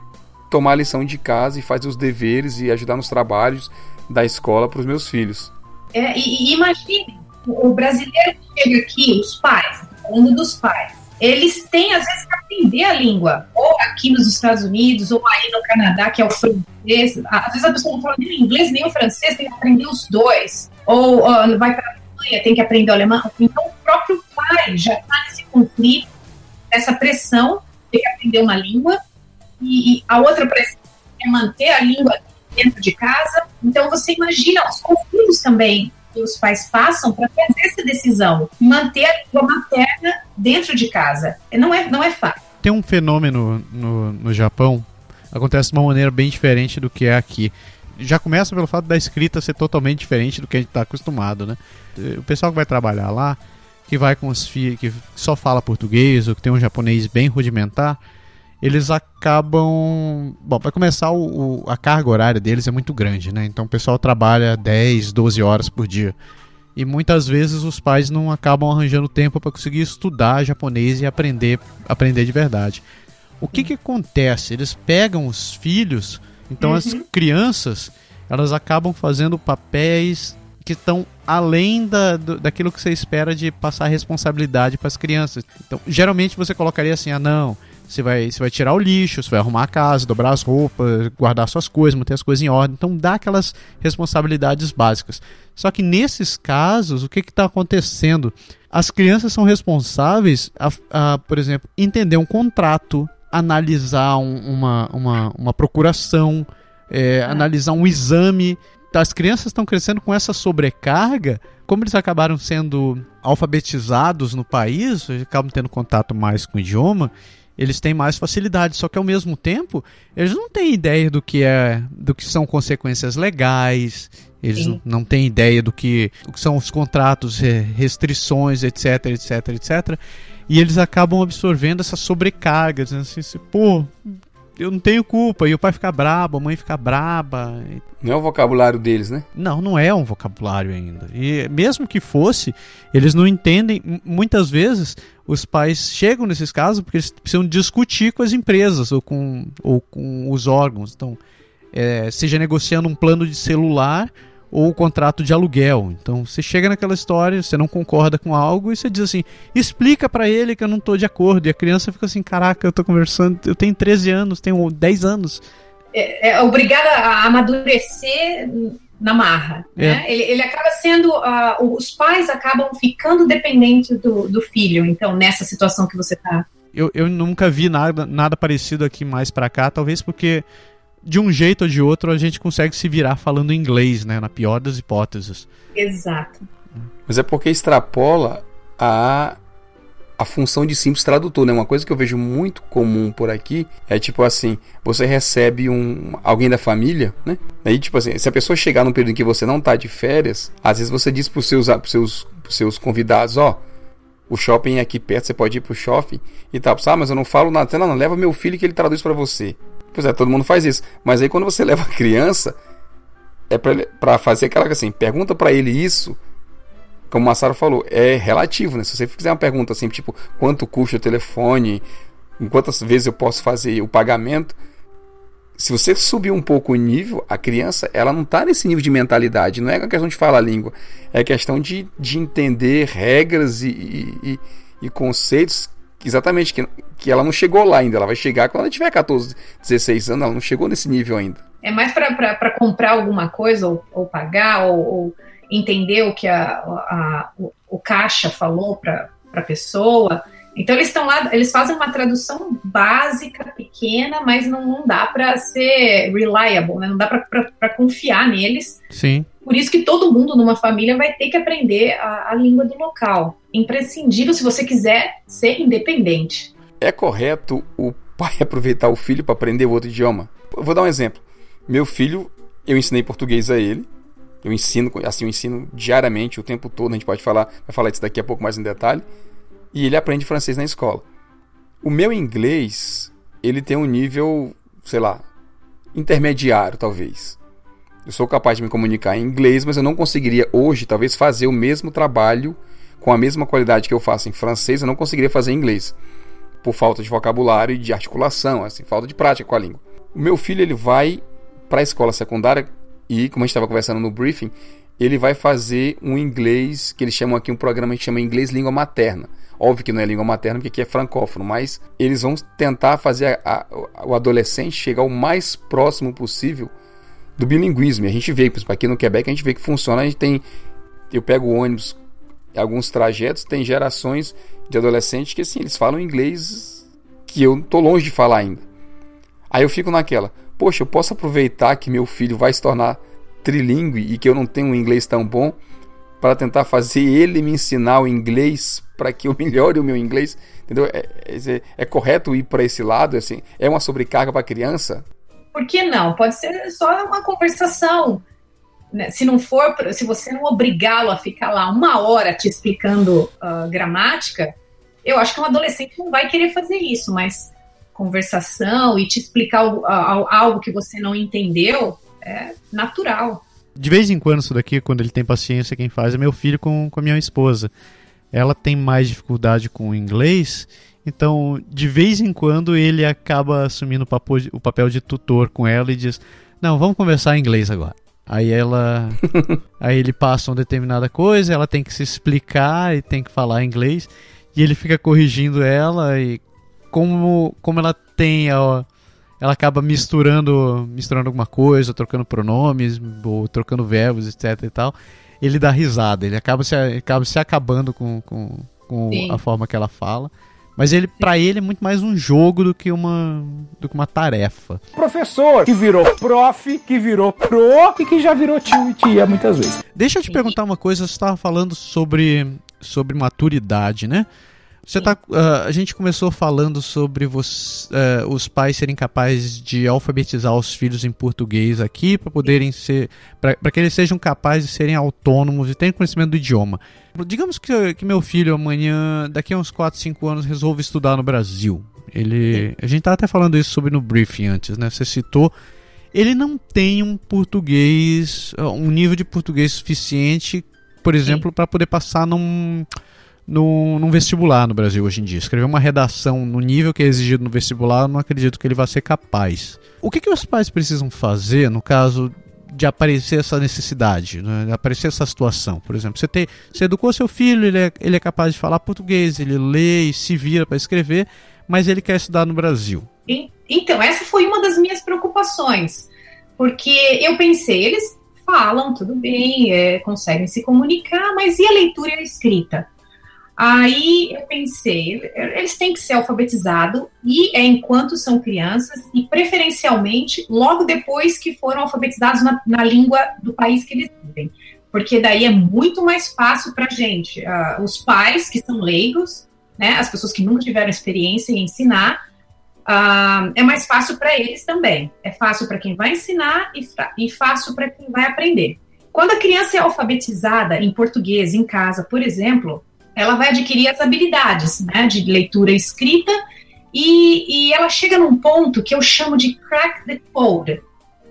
tomar a lição de casa e fazer os deveres e ajudar nos trabalhos da escola para os meus filhos. É, e, e imagine, o brasileiro que chega aqui, os pais, falando dos pais, eles têm às vezes que aprender a língua, ou aqui nos Estados Unidos, ou aí no Canadá, que é o francês. Às vezes a pessoa não fala nem o inglês nem o francês, tem que aprender os dois. Ou uh, vai para a Alemanha, tem que aprender o alemão. Então o próprio pai já está nesse conflito, essa pressão, tem que aprender uma língua, e, e a outra pressão é manter a língua dentro de casa. Então você imagina os conflitos também que os pais passam para fazer essa decisão, manter a língua materna dentro de casa. Não é, não é fácil. Tem um fenômeno no, no Japão, acontece de uma maneira bem diferente do que é aqui. Já começa pelo fato da escrita ser totalmente diferente do que a gente está acostumado, né? O pessoal que vai trabalhar lá, que vai com os filhos, que só fala português ou que tem um japonês bem rudimentar, eles acabam. Bom, para começar, o, o, a carga horária deles é muito grande, né? Então o pessoal trabalha 10, 12 horas por dia. E muitas vezes os pais não acabam arranjando tempo para conseguir estudar japonês e aprender, aprender de verdade. O que, que acontece? Eles pegam os filhos, então uhum. as crianças elas acabam fazendo papéis que estão além da, do, daquilo que você espera de passar responsabilidade para as crianças. Então, geralmente você colocaria assim: ah, não, você vai, você vai tirar o lixo, você vai arrumar a casa, dobrar as roupas, guardar suas coisas, manter as coisas em ordem. Então dá aquelas responsabilidades básicas. Só que nesses casos, o que está acontecendo? As crianças são responsáveis, a, a, por exemplo, entender um contrato, analisar um, uma, uma, uma procuração, é, analisar um exame. As crianças estão crescendo com essa sobrecarga como eles acabaram sendo alfabetizados no país, acabam tendo contato mais com o idioma, eles têm mais facilidade, só que ao mesmo tempo, eles não têm ideia do que é, do que são consequências legais, eles não, não têm ideia do que, do que são os contratos, restrições, etc, etc, etc. E eles acabam absorvendo essa sobrecarga, dizendo assim, pô, eu não tenho culpa, e o pai fica brabo, a mãe fica braba. Não é o vocabulário deles, né? Não, não é um vocabulário ainda. E mesmo que fosse, eles não entendem. Muitas vezes os pais chegam nesses casos porque eles precisam discutir com as empresas ou com, ou com os órgãos. Então, é, seja negociando um plano de celular ou o contrato de aluguel. Então você chega naquela história, você não concorda com algo e você diz assim: explica para ele que eu não tô de acordo. E a criança fica assim: caraca, eu tô conversando, eu tenho 13 anos, tenho 10 anos. É, é obrigada a amadurecer na marra. É. Né? Ele, ele acaba sendo. Uh, os pais acabam ficando dependentes do, do filho, então, nessa situação que você tá. Eu, eu nunca vi nada, nada parecido aqui mais para cá, talvez porque de um jeito ou de outro a gente consegue se virar falando inglês, né? Na pior das hipóteses. Exato. Mas é porque extrapola a a função de simples tradutor, né? Uma coisa que eu vejo muito comum por aqui é tipo assim, você recebe um alguém da família, né? Aí tipo assim, se a pessoa chegar num período em que você não tá de férias, às vezes você diz pros seus pros seus, pros seus convidados, ó, o shopping é aqui perto, você pode ir pro shopping e tal. Ah, mas eu não falo nada. Não, não, leva meu filho que ele traduz para você. Pois é, todo mundo faz isso. Mas aí quando você (laughs) leva a criança, é para fazer aquela assim, pergunta para ele isso, como o Massaro falou, é relativo, né? Se você fizer uma pergunta assim, tipo, quanto custa o telefone, quantas vezes eu posso fazer o pagamento, se você subir um pouco o nível, a criança, ela não está nesse nível de mentalidade, não é questão de falar a língua, é questão de, de entender regras e, e, e conceitos exatamente que, que ela não chegou lá ainda, ela vai chegar quando ela tiver 14, 16 anos, ela não chegou nesse nível ainda. É mais para comprar alguma coisa ou, ou pagar ou, ou, entender o que a, a, o, o caixa falou para a pessoa. Então eles estão lá, eles fazem uma tradução básica, pequena, mas não, não dá para ser reliable, né? não dá para confiar neles. Sim. Por isso que todo mundo numa família vai ter que aprender a, a língua do local. Imprescindível se você quiser ser independente. É correto o pai (laughs) aproveitar o filho para aprender outro idioma? Eu vou dar um exemplo. Meu filho, eu ensinei português a ele. Eu ensino, assim, eu ensino diariamente, o tempo todo. A gente pode falar, vai falar disso daqui a pouco mais em detalhe e ele aprende francês na escola. O meu inglês, ele tem um nível, sei lá, intermediário, talvez. Eu sou capaz de me comunicar em inglês, mas eu não conseguiria hoje, talvez, fazer o mesmo trabalho com a mesma qualidade que eu faço em francês, eu não conseguiria fazer em inglês. Por falta de vocabulário e de articulação, assim, falta de prática com a língua. O meu filho, ele vai para a escola secundária e, como a gente estava conversando no briefing, ele vai fazer um inglês, que eles chamam aqui um programa que chama Inglês Língua Materna. Óbvio que não é língua materna, porque aqui é francófono, mas eles vão tentar fazer a, a, o adolescente chegar o mais próximo possível do bilinguismo. E a gente vê, aqui no Quebec, a gente vê que funciona. A gente tem. Eu pego o ônibus, alguns trajetos, tem gerações de adolescentes que assim, eles falam inglês que eu tô longe de falar ainda. Aí eu fico naquela, poxa, eu posso aproveitar que meu filho vai se tornar trilingue e que eu não tenho um inglês tão bom para tentar fazer ele me ensinar o inglês para que eu (laughs) melhore o meu inglês, entendeu? É, é, é correto ir para esse lado, assim, é uma sobrecarga para criança? Por que não? Pode ser só uma conversação. Né? Se não for, se você não obrigá-lo a ficar lá uma hora te explicando uh, gramática, eu acho que um adolescente não vai querer fazer isso, mas conversação e te explicar algo, que você não entendeu é natural de vez em quando isso daqui, quando ele tem paciência, quem faz é meu filho com, com a minha esposa. Ela tem mais dificuldade com o inglês, então de vez em quando ele acaba assumindo o, o papel de tutor com ela e diz: Não, vamos conversar em inglês agora. Aí ela. (laughs) aí ele passa uma determinada coisa, ela tem que se explicar e tem que falar inglês. E ele fica corrigindo ela e como, como ela tem a, ela acaba misturando, misturando alguma coisa, trocando pronomes, ou trocando verbos, etc e tal, ele dá risada, ele acaba se, acaba se acabando com, com, com a forma que ela fala. Mas ele, para ele, é muito mais um jogo do que uma, do que uma tarefa. Professor que virou prof, que virou pro e que já virou tio e tia muitas vezes. Deixa eu te perguntar uma coisa, você estava falando sobre, sobre maturidade, né? Você tá, uh, a gente começou falando sobre uh, os pais serem capazes de alfabetizar os filhos em português aqui para poderem ser, para que eles sejam capazes de serem autônomos e terem conhecimento do idioma. Digamos que, que meu filho amanhã, daqui a uns 4, 5 anos, resolve estudar no Brasil. Ele, a gente estava até falando isso sobre no briefing antes, né? Você citou ele não tem um português, um nível de português suficiente, por exemplo, para poder passar num no, num vestibular no Brasil hoje em dia. Escrever uma redação no nível que é exigido no vestibular, eu não acredito que ele vá ser capaz. O que, que os pais precisam fazer no caso de aparecer essa necessidade, né? de aparecer essa situação? Por exemplo, você, tem, você educou seu filho, ele é, ele é capaz de falar português, ele lê e se vira para escrever, mas ele quer estudar no Brasil. Então, essa foi uma das minhas preocupações, porque eu pensei, eles falam, tudo bem, é, conseguem se comunicar, mas e a leitura e a escrita? Aí eu pensei, eles têm que ser alfabetizados e é enquanto são crianças e preferencialmente logo depois que foram alfabetizados na, na língua do país que eles vivem, porque daí é muito mais fácil para gente, uh, os pais que são leigos, né, as pessoas que nunca tiveram experiência em ensinar, uh, é mais fácil para eles também. É fácil para quem vai ensinar e, e fácil para quem vai aprender. Quando a criança é alfabetizada em português em casa, por exemplo, ela vai adquirir as habilidades né, de leitura e escrita e, e, ela chega num ponto que eu chamo de crack the code.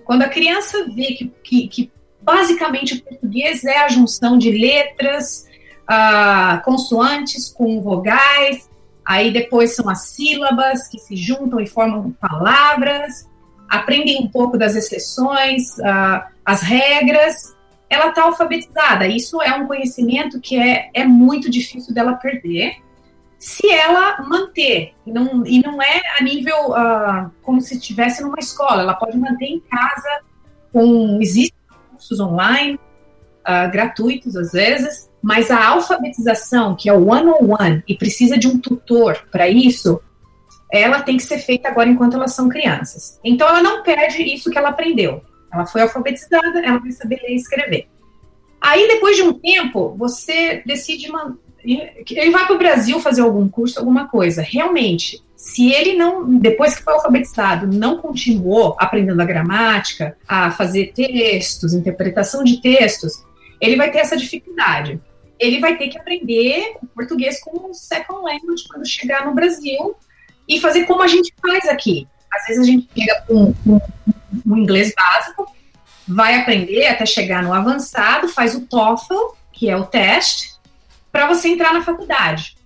Quando a criança vê que, que, que basicamente o português é a junção de letras, uh, consoantes com vogais, aí depois são as sílabas que se juntam e formam palavras, aprendem um pouco das exceções, uh, as regras, ela está alfabetizada. Isso é um conhecimento que é, é muito difícil dela perder se ela manter. E não, e não é a nível uh, como se estivesse numa escola. Ela pode manter em casa, com existem cursos online, uh, gratuitos às vezes, mas a alfabetização, que é o one-on-one, e precisa de um tutor para isso, ela tem que ser feita agora enquanto elas são crianças. Então ela não perde isso que ela aprendeu. Ela foi alfabetizada, ela vai saber ler e escrever. Aí, depois de um tempo, você decide. Ele vai para o Brasil fazer algum curso, alguma coisa. Realmente, se ele não, depois que foi alfabetizado, não continuou aprendendo a gramática, a fazer textos, interpretação de textos, ele vai ter essa dificuldade. Ele vai ter que aprender o português como second language quando chegar no Brasil e fazer como a gente faz aqui. Às vezes a gente chega com, com um inglês básico, vai aprender até chegar no avançado, faz o TOEFL, que é o teste, para você entrar na faculdade.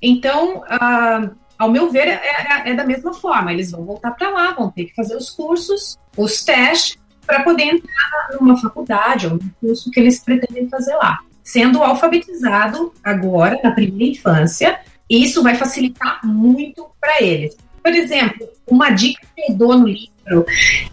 Então, uh, ao meu ver, é, é, é, da mesma forma. Eles vão voltar para lá, vão ter que fazer os cursos, os testes, para poder entrar numa faculdade ou no curso que eles pretendem fazer lá. Sendo alfabetizado agora, na primeira infância, isso vai facilitar muito para eles. Por exemplo, uma dica que eu dou no livro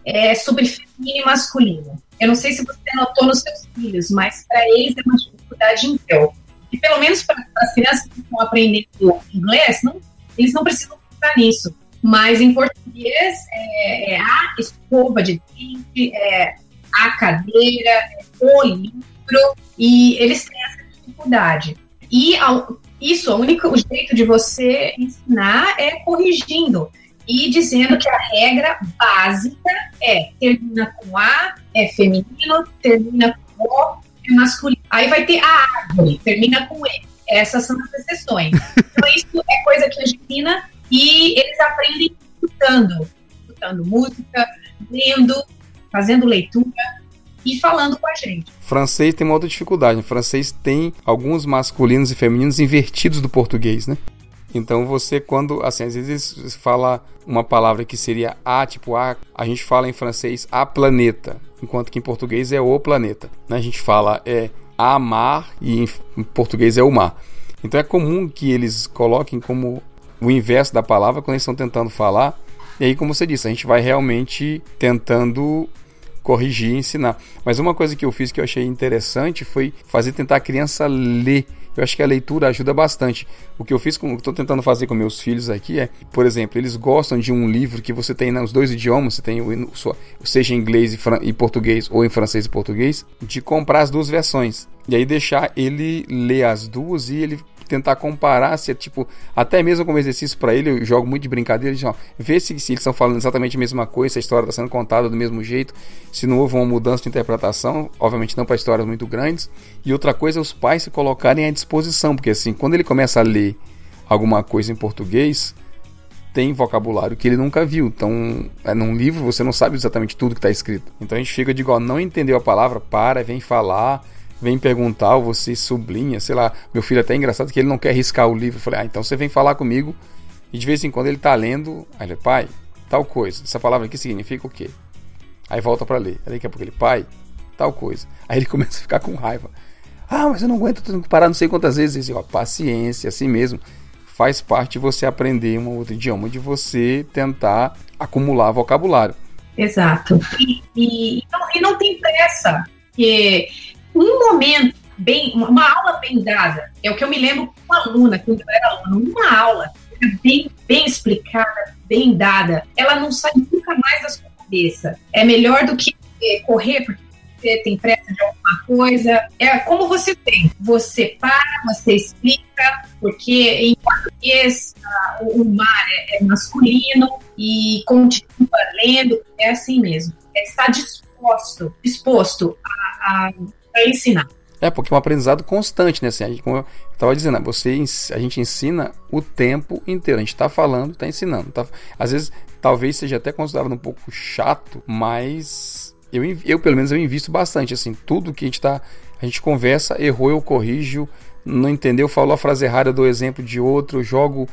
é sobre feminino e masculino. Eu não sei se você notou nos seus filhos, mas para eles é uma dificuldade incrível. E pelo menos para as crianças que estão aprendendo inglês, não, eles não precisam pensar nisso. Mas em português é, é a escova de dente, é a cadeira, é o livro, e eles têm essa dificuldade. E ao, isso, o único jeito de você ensinar é corrigindo e dizendo que a regra básica é termina com A, é feminino, termina com O, é masculino. Aí vai ter a árvore, termina com E. Essas são as exceções. (laughs) Então, isso é coisa que a gente ensina e eles aprendem escutando, escutando música, lendo, fazendo leitura e falando com a gente. Francês tem uma outra dificuldade. O francês tem alguns masculinos e femininos invertidos do português, né? Então você quando, assim, às vezes fala uma palavra que seria a, tipo a, a gente fala em francês a planeta, enquanto que em português é o planeta. Né? A gente fala é a mar e em português é o mar. Então é comum que eles coloquem como o inverso da palavra quando eles estão tentando falar. E aí, como você disse, a gente vai realmente tentando corrigir e ensinar. Mas uma coisa que eu fiz que eu achei interessante foi fazer tentar a criança ler. Eu acho que a leitura ajuda bastante. O que eu fiz, com, estou tentando fazer com meus filhos aqui é, por exemplo, eles gostam de um livro que você tem nos dois idiomas, você tem o, seja em inglês e, e português ou em francês e português, de comprar as duas versões. E aí deixar ele ler as duas e ele tentar comparar se é tipo, até mesmo como exercício para ele, eu jogo muito de brincadeira, de, ó, ver se, se eles estão falando exatamente a mesma coisa, se a história está sendo contada do mesmo jeito, se não houve uma mudança de interpretação, obviamente não para histórias muito grandes. E outra coisa é os pais se colocarem à disposição, porque assim, quando ele começa a ler alguma coisa em português, tem vocabulário que ele nunca viu. Então, é, num livro você não sabe exatamente tudo que está escrito. Então a gente fica de igual, não entendeu a palavra, para, vem falar, vem perguntar, ou você sublinha, sei lá. Meu filho é até é engraçado que ele não quer riscar o livro. Eu falei, ah, então você vem falar comigo. E de vez em quando ele tá lendo, aí ele, pai, tal coisa. Essa palavra aqui significa o quê? Aí volta para ler. Aí daqui a pouco ele, pai, tal coisa. Aí ele (laughs) começa a ficar com raiva. Ah, mas eu não aguento, tenho que parar não sei quantas vezes. ó, paciência, assim mesmo. Faz parte de você aprender um outro idioma, de você tentar acumular vocabulário. Exato. E, e, e, não, e não tem pressa, porque um momento bem, uma aula bem dada. É o que eu me lembro com uma aluna, quando eu era aluna, uma aula bem, bem explicada, bem dada, ela não sai nunca mais da sua cabeça. É melhor do que é, correr, porque você tem pressa de alguma coisa. É como você tem. Você para, você explica, porque em português o mar é, é, masculino e continua lendo, é assim mesmo. É estar disposto, disposto a, a, a ensinar. É, porque é um aprendizado constante, né? Assim, como eu estava dizendo, você, a gente ensina o tempo inteiro. A gente está falando, está ensinando. Tá, às vezes, talvez seja até considerado um pouco chato, mas eu, eu pelo menos eu invisto bastante. Assim, tudo que a gente está, a gente conversa, errou, eu corrijo, não entendeu, falou a frase errada, do exemplo de outro, jogo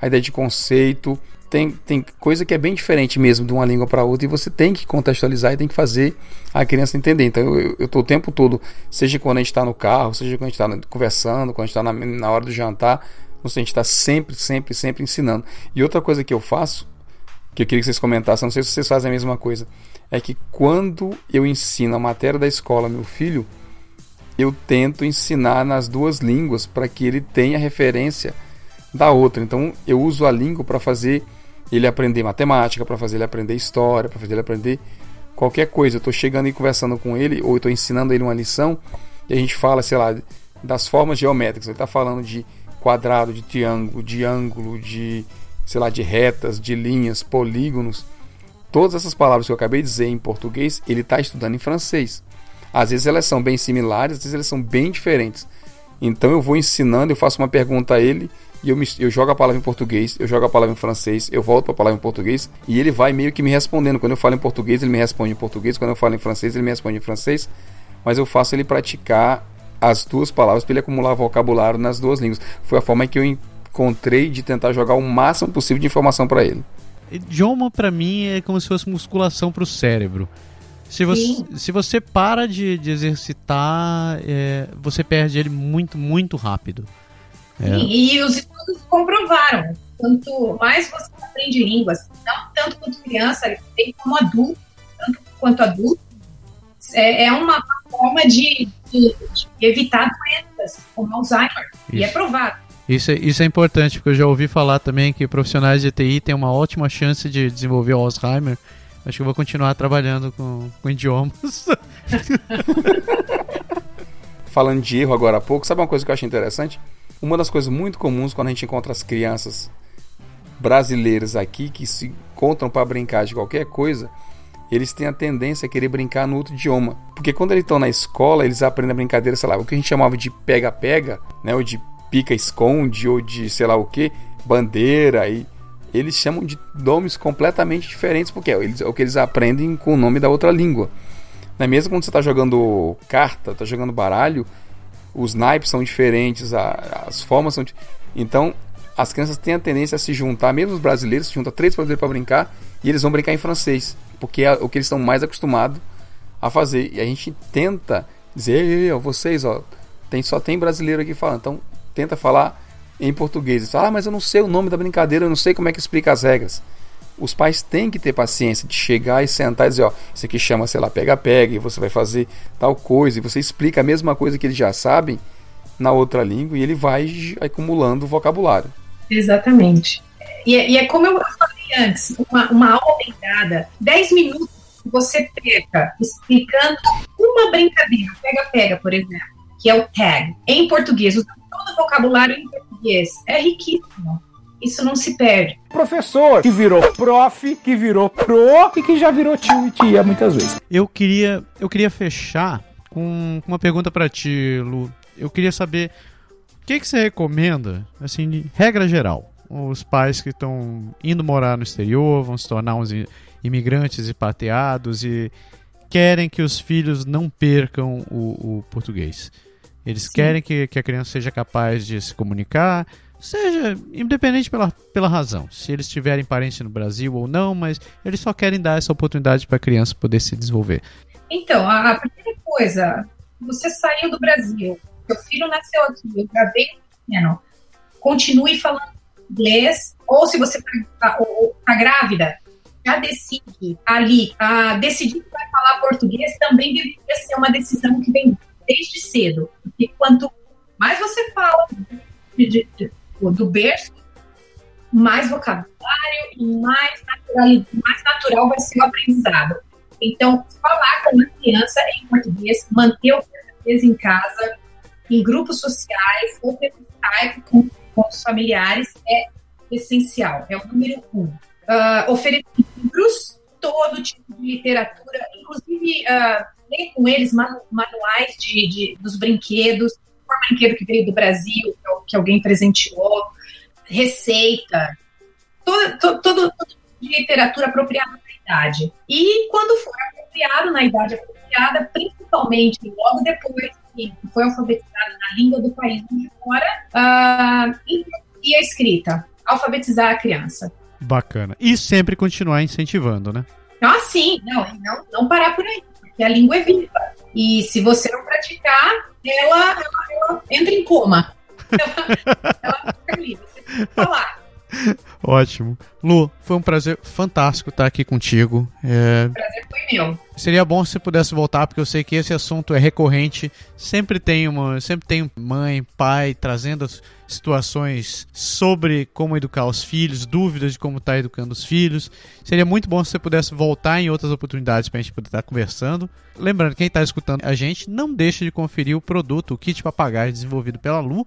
a ideia de conceito tem, tem coisa que é bem diferente mesmo de uma língua para outra e você tem que contextualizar e tem que fazer a criança entender. Então eu, eu tô o tempo todo, seja quando a gente está no carro, seja quando a gente está conversando, quando a gente está na, na hora do jantar, a gente está sempre, sempre, sempre ensinando. E outra coisa que eu faço, que eu queria que vocês comentassem, não sei se vocês fazem a mesma coisa, é que quando eu ensino a matéria da escola meu filho, eu tento ensinar nas duas línguas para que ele tenha referência da outra. Então eu uso a língua para fazer ele aprender matemática, para fazer ele aprender história, para fazer ele aprender qualquer coisa. Eu estou chegando e conversando com ele, ou estou ensinando ele uma lição, e a gente fala, sei lá, das formas geométricas. Ele está falando de quadrado, de triângulo, de ângulo, de, sei lá, de retas, de linhas, polígonos. Todas essas palavras que eu acabei de dizer em português, ele está estudando em francês. Às vezes elas são bem similares, às vezes elas são bem diferentes. Então eu vou ensinando, eu faço uma pergunta a ele e eu, me, eu jogo a palavra em português, eu jogo a palavra em francês, eu volto para a palavra em português e ele vai meio que me respondendo. Quando eu falo em português, ele me responde em português, quando eu falo em francês, ele me responde em francês, mas eu faço ele praticar as duas palavras para ele acumular vocabulário nas duas línguas. Foi a forma que eu encontrei de tentar jogar o máximo possível de informação para ele. Idioma para mim é como se fosse musculação para o cérebro. Se você, se você para de, de exercitar, é, você perde ele muito, muito rápido. É. E, e, os estudos comprovaram. Quanto mais você aprende línguas, não tanto quanto criança, como adulto, tanto quanto adulto, é, é uma forma de, de, de, evitar doenças como Alzheimer. Isso. E é provado. Isso, é, isso é importante, porque eu já ouvi falar também que profissionais de TI têm uma ótima chance de desenvolver o Alzheimer. Acho que eu vou continuar trabalhando com, com idiomas. (laughs) Falando de erro agora há pouco, sabe uma coisa que eu acho interessante? Uma das coisas muito comuns quando a gente encontra as crianças brasileiras aqui que se encontram para brincar de qualquer coisa, eles têm a tendência a querer brincar no outro idioma. Porque quando eles estão na escola, eles aprendem a brincadeira, sei lá, o que a gente chamava de pega-pega, né, ou de pica-esconde, ou de sei lá o que, bandeira, e eles chamam de nomes completamente diferentes, porque é, é o que eles aprendem com o nome da outra língua. Não é mesmo quando você está jogando carta, está jogando baralho, os naipes são diferentes, a, as formas são Então, as crianças têm a tendência a se juntar, mesmo os brasileiros, se juntam três brasileiros para brincar e eles vão brincar em francês, porque é o que eles estão mais acostumados a fazer. E a gente tenta dizer, Ei, vocês, ó, tem, só tem brasileiro aqui falando, então tenta falar em português. Ah, mas eu não sei o nome da brincadeira, eu não sei como é que explica as regras os pais têm que ter paciência de chegar e sentar e dizer, ó, isso aqui chama, sei lá, pega-pega, e você vai fazer tal coisa, e você explica a mesma coisa que eles já sabem na outra língua, e ele vai acumulando vocabulário. Exatamente. E, é, e é como eu falei antes, uma, uma aula bem dada, 10 minutos você perca explicando uma brincadeira, pega-pega, por exemplo, que é o tag, em português, todo o vocabulário em português, é riquíssimo isso não se perde. Professor que virou prof, que virou pro e que já virou tio e tia muitas vezes. Eu queria, eu queria fechar com uma pergunta para ti, Lu. Eu queria saber o que, que você recomenda, assim, de regra geral, os pais que estão indo morar no exterior, vão se tornar uns imigrantes expatriados e querem que os filhos não percam o, o português. Eles Sim. querem que, que a criança seja capaz de se comunicar, Seja independente pela, pela razão, se eles tiverem parente no Brasil ou não, mas eles só querem dar essa oportunidade para a criança poder se desenvolver. Então, a, primeira coisa, você saiu do Brasil, seu filho nasceu aqui, eu gravei pequeno, continue falando inglês, ou se você está tá grávida, já decide ali, a decidir que vai falar português também deveria ser uma decisão que vem desde cedo. Porque quanto mais você fala de, de, do berço, mais vocabulário e mais, natural, mais natural vai ser o aprendizado. Então, falar com uma criança em português, manter o português em casa, em grupos sociais, ou pelo Skype com, com os familiares, é essencial, é o número um. Uh, oferecer livros, todo tipo de literatura, inclusive uh, ler com eles manu manuais de, de, dos brinquedos, um brinquedo que veio do Brasil, que alguém presenteou, receita, todo, todo, todo, todo de literatura apropriada na idade. E quando for apropriado, na idade apropriada, principalmente logo depois que foi alfabetizado na língua do país onde mora, uh, e a escrita, alfabetizar a criança. Bacana. E sempre continuar incentivando, né? Ah, sim, não, não, não parar por aí, porque a língua é viva. E se você não praticar, ela, ela, ela entra em coma. Ela, fica você que falar. Ótimo. Lu, foi um prazer fantástico estar aqui contigo. É... Prazer foi meu. Seria bom se você pudesse voltar, porque eu sei que esse assunto é recorrente. Sempre tem uma, sempre tem mãe, pai trazendo situações sobre como educar os filhos, dúvidas de como estar tá educando os filhos. Seria muito bom se você pudesse voltar em outras oportunidades para a gente poder estar conversando. Lembrando, quem está escutando a gente, não deixe de conferir o produto, o kit papagaio desenvolvido pela Lu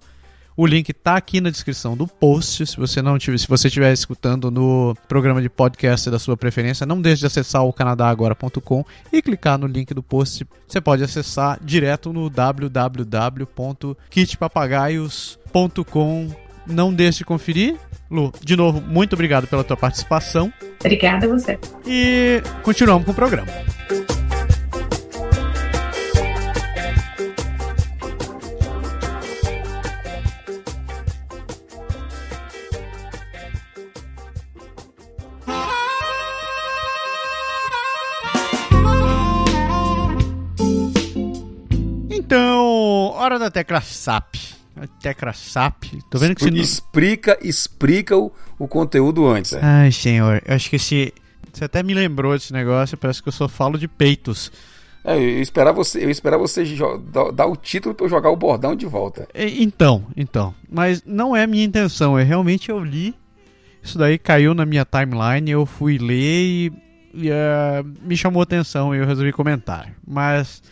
o link está aqui na descrição do post. Se você não tiver, se você estiver escutando no programa de podcast da sua preferência, não deixe de acessar o canadagora.com e clicar no link do post. Você pode acessar direto no www.kitpapagaios.com. Não deixe de conferir. Lu, de novo, muito obrigado pela tua participação. Obrigada a você. E continuamos com o programa. Então, hora da tecla SAP. A tecla SAP. Tô vendo que você Explica, explica o, o conteúdo antes. É. Ai, senhor. Eu acho que esse. Você até me lembrou desse negócio, parece que eu só falo de peitos. É, eu esperar você, eu esperar você dar o título para eu jogar o bordão de volta. Então, então. Mas não é minha intenção. É realmente eu li. Isso daí caiu na minha timeline. Eu fui ler e, e uh, me chamou atenção e eu resolvi comentar. Mas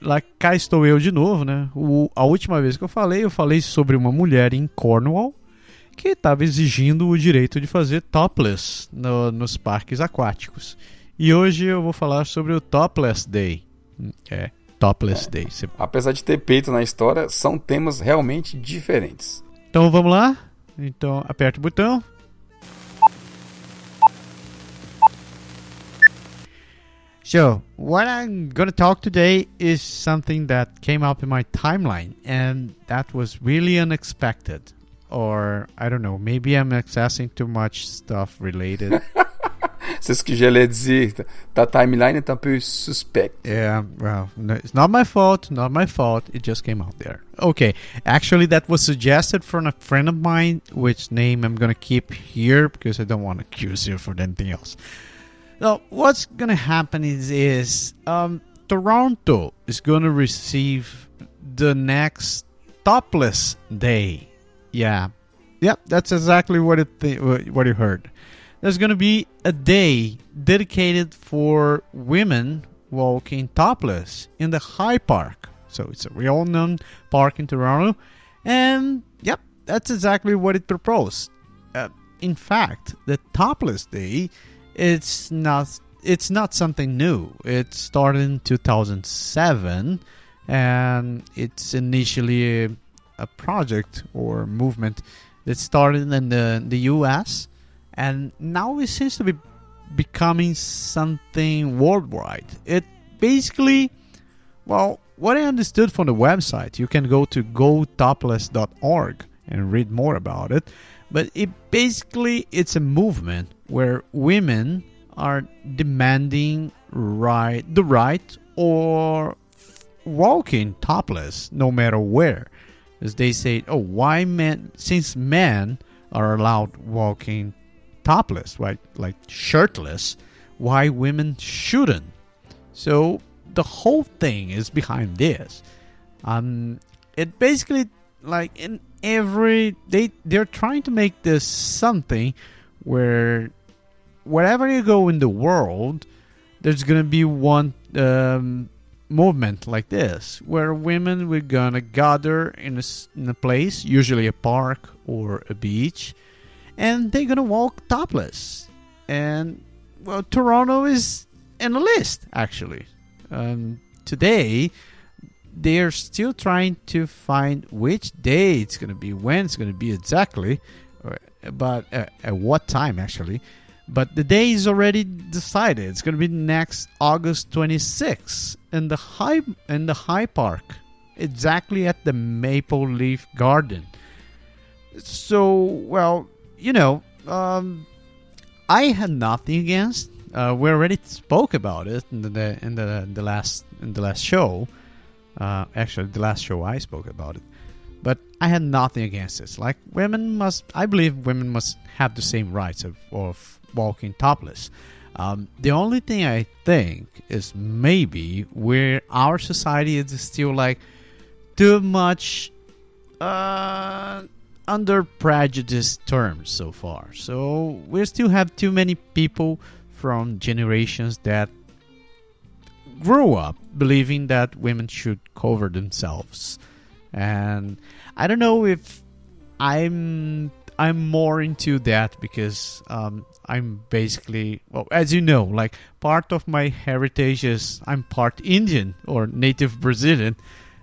lá cá estou eu de novo, né? O, a última vez que eu falei, eu falei sobre uma mulher em Cornwall que estava exigindo o direito de fazer topless no, nos parques aquáticos. E hoje eu vou falar sobre o Topless Day. É, Topless é. Day. Você... Apesar de ter peito na história, são temas realmente diferentes. Então vamos lá? Então aperta o botão. So, what I'm going to talk today is something that came up in my timeline, and that was really unexpected. Or, I don't know, maybe I'm accessing too much stuff related. (laughs) C'est ce que j'allais dire. Ta timeline est un peu suspect. Yeah, well, no, it's not my fault, not my fault. It just came out there. Okay, actually, that was suggested from a friend of mine, which name I'm going to keep here because I don't want to accuse you for anything else. So what's gonna happen is is um, Toronto is gonna receive the next topless day. Yeah, yep, that's exactly what it th- what you heard. There's gonna be a day dedicated for women walking topless in the High Park. So it's a real known park in Toronto, and yep, that's exactly what it proposed. Uh, in fact, the topless day it's not it's not something new. It started in 2007 and it's initially a, a project or movement that started in the the US and now it seems to be becoming something worldwide. It basically well, what I understood from the website, you can go to gotopless.org and read more about it. But it basically it's a movement where women are demanding right the right or walking topless no matter where. As they say, oh, why men since men are allowed walking topless, right, like shirtless, why women shouldn't? So the whole thing is behind this. Um, it basically like in every they they're trying to make this something where wherever you go in the world, there's gonna be one um, movement like this where women we're gonna gather in a, in a place, usually a park or a beach, and they're gonna walk topless. And well, Toronto is in the list actually. Um, today, they're still trying to find which day it's to be, when it's to be exactly, but uh, at what time actually. But the day is already decided. It's going to be next August 26th in the high in the High Park, exactly at the Maple Leaf Garden. So, well, you know, um, I had nothing against. Uh, we already spoke about it in the in the the last in the last show. Uh, actually, the last show I spoke about it. But I had nothing against this. Like women must, I believe women must have the same rights of, of walking topless. Um, the only thing I think is maybe where our society is still like too much uh, under prejudice terms so far. So we still have too many people from generations that grew up believing that women should cover themselves. And I don't know if I'm I'm more into that because um, I'm basically well, as you know, like part of my heritage is I'm part Indian or native Brazilian,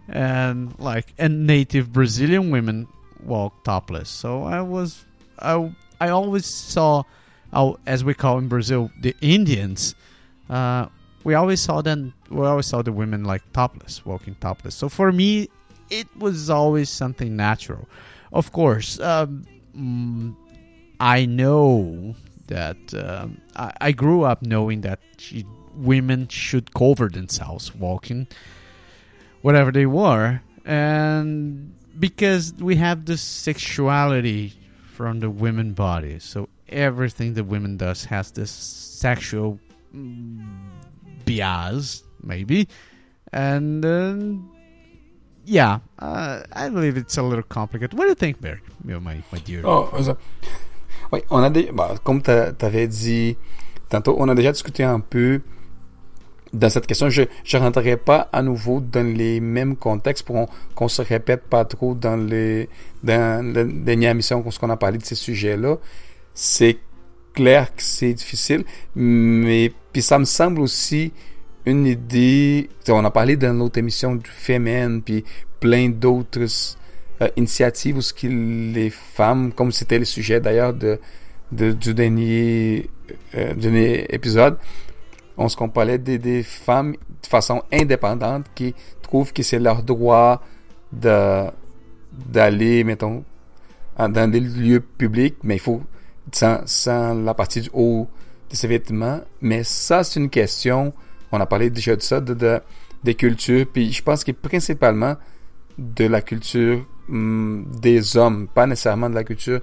and like and native Brazilian women walk topless. So I was I I always saw, as we call in Brazil, the Indians. Uh, we always saw them. We always saw the women like topless, walking topless. So for me, it was always something natural. Of course, um, mm, I know that um, I, I, grew up knowing that she, women should cover themselves walking, whatever they were, and because we have this sexuality from the women body, so everything the women does has this sexual mm, bias, maybe, and. Yeah, uh, I believe it's a little complicated. What do you think, Berg, my, my dear? Oh, oui, on a des, bah, comme tu avais dit tantôt, on a déjà discuté un peu dans cette question. Je ne rentrerai pas à nouveau dans les mêmes contextes pour qu'on se répète pas trop dans les dans la dernière émission qu'on a parlé de ces sujets-là. C'est clair que c'est difficile, mais puis ça me semble aussi une idée. On a parlé dans l'autre émission du Femen, puis plein d'autres euh, initiatives où que les femmes, comme c'était le sujet d'ailleurs de, de, du dernier, euh, dernier épisode, on se parlait des, des femmes de façon indépendante qui trouvent que c'est leur droit de d'aller, mettons, dans des lieux publics, mais il faut sans, sans la partie du haut de ses vêtements. Mais ça, c'est une question on a parlé déjà de ça, de, des cultures, puis je pense que principalement de la culture hum, des hommes, pas nécessairement de la culture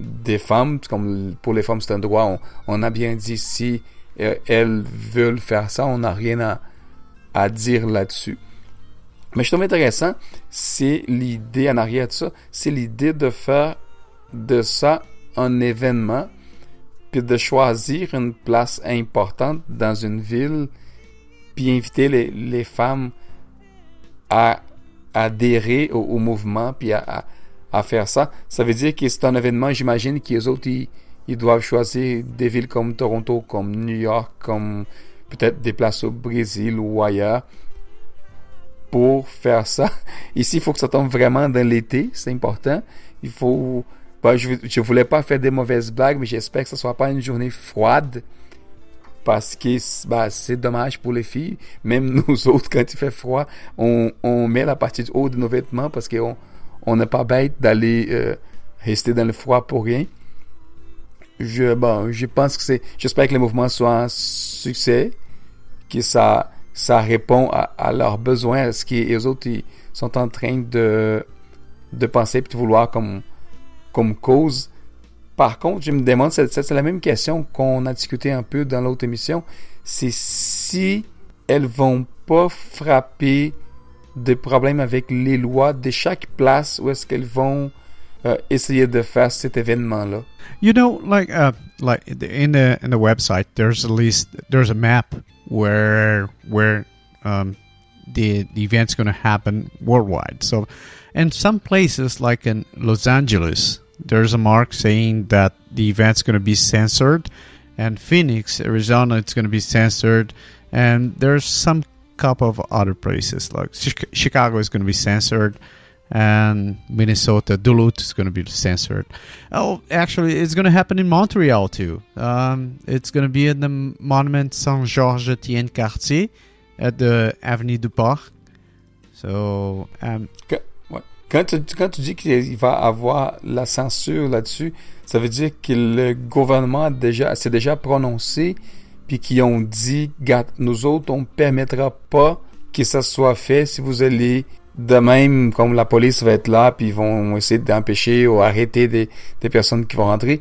des femmes, comme pour les femmes c'est un droit, on, a bien dit si euh, elles veulent faire ça, on n'a rien à, à dire là-dessus. Mais je trouve intéressant, c'est l'idée en arrière de ça, c'est l'idée de faire de ça un événement, puis de choisir une place importante dans une ville puis inviter les, les femmes à adhérer au, mouvement, puis à, à, faire ça. Ça veut dire que c'est un événement, j'imagine, qu'ils autres, ils, ils, doivent choisir des villes comme Toronto, comme New York, comme peut-être des places au Brésil ou ailleurs pour faire ça. (laughs) Ici, il faut que ça tombe vraiment dans l'été, c'est important. Il faut... Ben, je, je voulais pas faire des mauvaises blagues, mais j'espère que ce soit pas une journée froide parce que bah, c'est dommage pour les filles. Même (laughs) nous autres, quand il fait froid, on, on met la partie du de nos vêtements parce qu'on on n'est pas bête d'aller euh, rester dans le froid pour rien. Je, bon, je pense que c'est, j'espère que le mouvement soit un succès, que ça, ça répond à, à leurs besoins, à ce qu'ils autres ils sont en train de, de penser et de vouloir comme, comme cause. Par contre, je me demande, c'est la même question qu'on a discuté un peu dans l'autre émission, c'est si elles vont pas frapper des problèmes avec les lois de chaque place où est-ce qu'elles vont euh, essayer de faire cet événement-là. You know, like uh, like in the in the website, there's a list, there's a map where where um, the the event's going to happen worldwide. So, and some places like in Los Angeles, there's a mark saying that the event's going to be censored, and Phoenix, Arizona, it's going to be censored, and there's some couple of other places like Chicago is going to be censored and Minnesota, Duluth is going to be censored. Oh, actually, it's going to happen in Montreal too. Um, it's going to be in the monument Saint Georges Etienne Cartier at the Avenue du Parc. So, um, quand, tu, dis qu'il va avoir la censure là-dessus, ça veut dire que le gouvernement déjà s'est déjà prononcé puis qui ont dit, nous autres, on ne permettra pas que ça soit fait si vous allez de même, comme la police va être là, puis ils vont essayer d'empêcher ou arrêter des, personnes qui vont rentrer.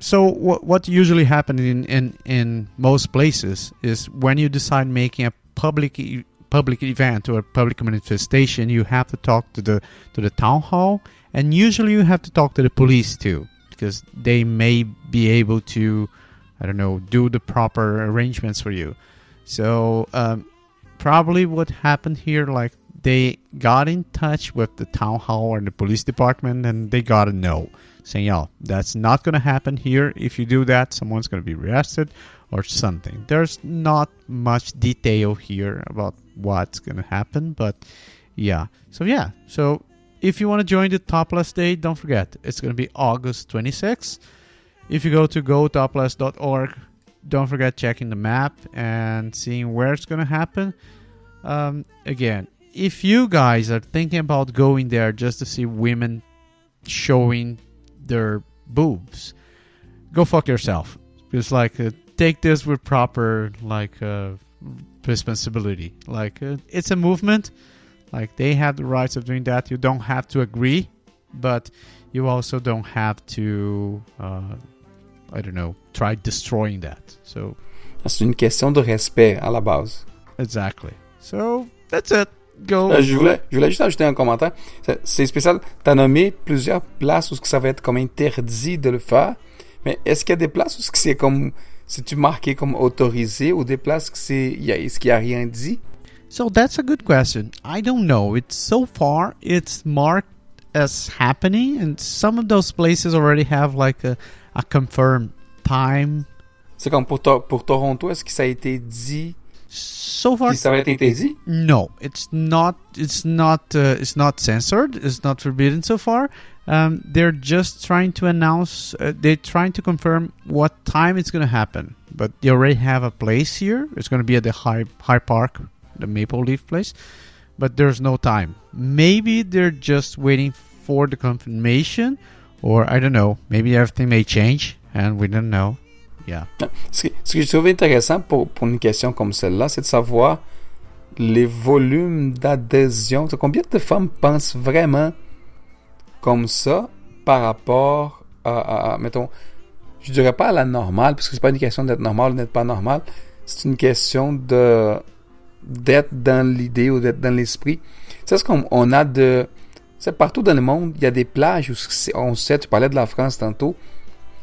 So what what usually happens in, in in most places is when you decide making a public e public event or a public manifestation, you have to talk to the to the town hall, and usually you have to talk to the police too, because they may be able to, I don't know, do the proper arrangements for you. So um, probably what happened here, like they got in touch with the town hall or the police department and they got a no saying yo that's not going to happen here if you do that someone's going to be arrested or something. There's not much detail here about what's going to happen but yeah. So yeah. So if you want to join the topless day don't forget it's going to be august 26th if you go to gotopless.org don't forget checking the map and seeing where it's going to happen. Um, again if you guys are thinking about going there just to see women showing their boobs, go fuck yourself. It's like uh, take this with proper like uh, responsibility. Like uh, it's a movement. Like they have the rights of doing that. You don't have to agree, but you also don't have to. Uh, I don't know. Try destroying that. So. C'est une question de respect à la base. Exactly. So that's it. Go. Euh, je, voulais, je voulais juste ajouter un commentaire. C'est spécial. Tu as nommé plusieurs places où ça va être comme interdit de le faire. Mais est-ce qu'il y a des places où c'est comme. C'est-tu marqué comme autorisé ou des places où c'est. Est-ce qu'il n'y a rien dit? So that's a good question. I don't know. It's so far it's marked as happening, and some of those places already have like a, a confirmed time. C'est comme pour, to pour Toronto, est-ce que ça a été dit? So far ça va être interdit no it's not it's not uh, it's not censored it's not forbidden so far um, they're just trying to announce uh, they're trying to confirm what time it's going to happen. But they already have a place here. It's going to be at the high high park the maple leaf place. But there's no time. Maybe they're just waiting for the confirmation or i don't know. Maybe everything may change and we don't know. Yeah. Ce, que, je trouve intéressant pour, pour une question comme celle-là, c'est de savoir les volumes d'adhésion. Combien de femmes pensent vraiment comme ça par rapport à, mettons, je dirais pas à la normale, parce que c'est pas une question d'être normal ou d'être pas normal, c'est une question de d'être dans l'idée ou d'être dans l'esprit. C'est ce qu'on on a de... C'est partout dans le monde, il y a des plages où on sait, tu parlais de la France tantôt,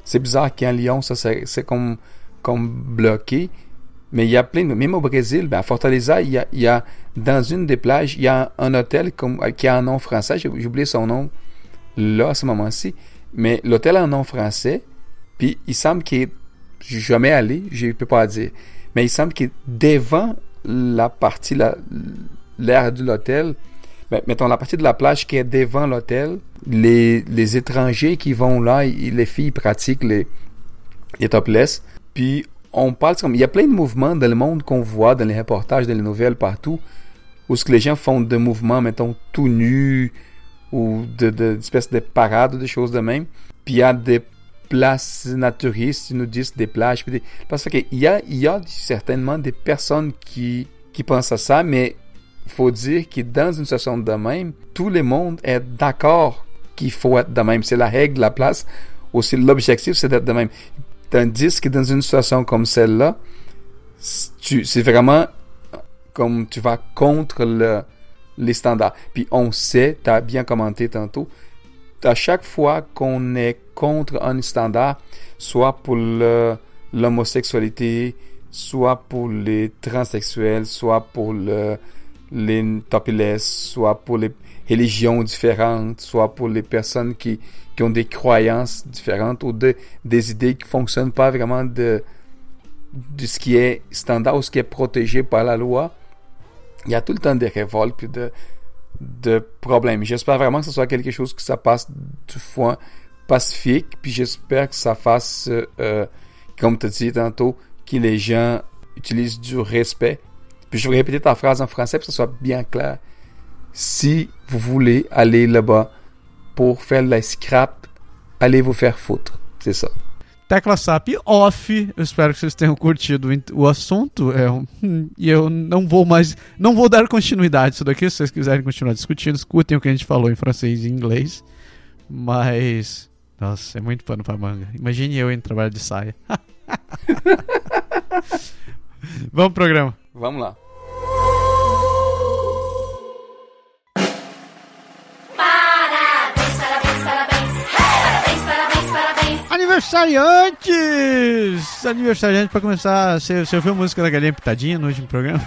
c'est bizarre qu'en Lyon, ça c'est comme, comme bloqué. Mais il y a plein. Même au Brésil, ben à Fortaleza, il y a dans une des plages, il y a un, hôtel comme, qui a un nom français. J'ai oublié son nom là à ce moment-ci. Mais l'hôtel a un nom français. Puis il semble qu'il est. Jamais allé, je ne peux pas dire. Mais il semble qu'il est devant la partie, l'air de l'hôtel. Mettons la partie de la plage qui est devant l'hôtel les, les étrangers qui vont là, les filles pratiquent les, les topless. Puis on parle comme il y a plein de mouvements dans le monde qu'on voit dans les reportages, dans les nouvelles partout, où ce que les gens font de mouvements, mettons tout nus ou de, de, espèces de parades, des choses de même. Puis il y a des places naturistes, ils nous disent des plages. Des... Parce qu'il y a, y a certainement des personnes qui, qui pensent à ça, mais faut dire que dans une situation de même, tout le monde est d'accord qu'il faut être de même. C'est la règle de la place. Aussi, l'objectif, c'est d'être de même. Tandis que dans une situation comme celle-là, c'est vraiment comme tu vas contre le, les standards. Puis on sait, tu as bien commenté tantôt, à chaque fois qu'on est contre un standard, soit pour l'homosexualité, soit pour les transsexuels, soit pour le- les topless, soit pour les religions différentes, soit pour les personnes qui, qui ont des croyances différentes ou de- des idées qui fonctionnent pas vraiment de, de ce qui est standard ou ce qui est protégé par la loi. Il y a tout le temps des révoltes puis de, problèmes. J'espère vraiment que ce soit quelque chose que ça passe du fois pacifique, puis j'espère que ça fasse, euh, euh, comme tu disais tantôt, que les gens utilisent du respect. Puis je vais répéter ta phrase en français pour que ce soit bien clair. Si vous voulez aller là-bas pour faire la scrap, allez vous faire foutre. C'est ça. Tecla SAP off. Eu espero que vocês tenham curtido o assunto. É, e eu não vou mais. Não vou dar continuidade isso daqui. Se vocês quiserem continuar discutindo, escutem o que a gente falou em francês e inglês. Mas. Nossa, é muito pano pra manga. Imagine eu em trabalho de saia. (laughs) Vamos pro programa. Vamos lá. Aniversariantes! Aniversariante pra começar. Você, você ouviu a música da Galinha Pitadinha no último programa?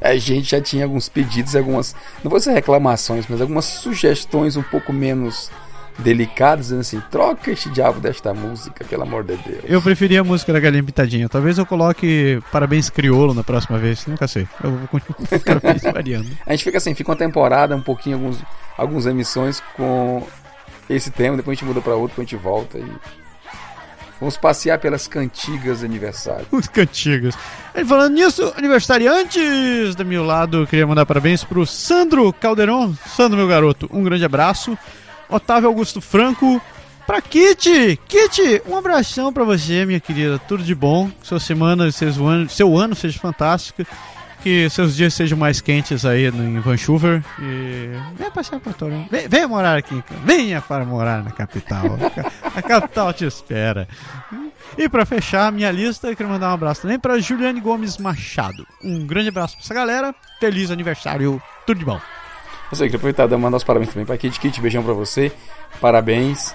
A (laughs) gente já tinha alguns pedidos, algumas, não vou dizer reclamações, mas algumas sugestões um pouco menos delicadas, dizendo assim, troca este diabo desta música, pelo amor de Deus. Eu preferi a música da Galinha Pitadinha. Talvez eu coloque Parabéns Criolo na próxima vez. Nunca sei. Eu vou continuar (laughs) (laughs) variando. A gente fica assim, fica uma temporada, um pouquinho, alguns, algumas emissões com esse tema, depois a gente muda para outro, depois a gente volta e vamos passear pelas cantigas aniversário. Os cantigos. E falando nisso, aniversariantes do meu lado, queria mandar parabéns pro Sandro Calderon. Sandro, meu garoto, um grande abraço. Otávio Augusto Franco. Pra Kitty! Kitty, um abração pra você, minha querida. Tudo de bom. Sua semana, seu ano, seu ano seja fantástico. Que seus dias sejam mais quentes aí em Vancouver. E venha passear pra Toronto. Venha morar aqui. Venha para morar na capital. A capital te espera. E pra fechar minha lista, eu quero mandar um abraço também pra Juliane Gomes Machado. Um grande abraço pra essa galera. Feliz aniversário. Tudo de bom. Eu sei, queria aproveitar e mandar os parabéns também pra Kit Kit, beijão pra você, parabéns.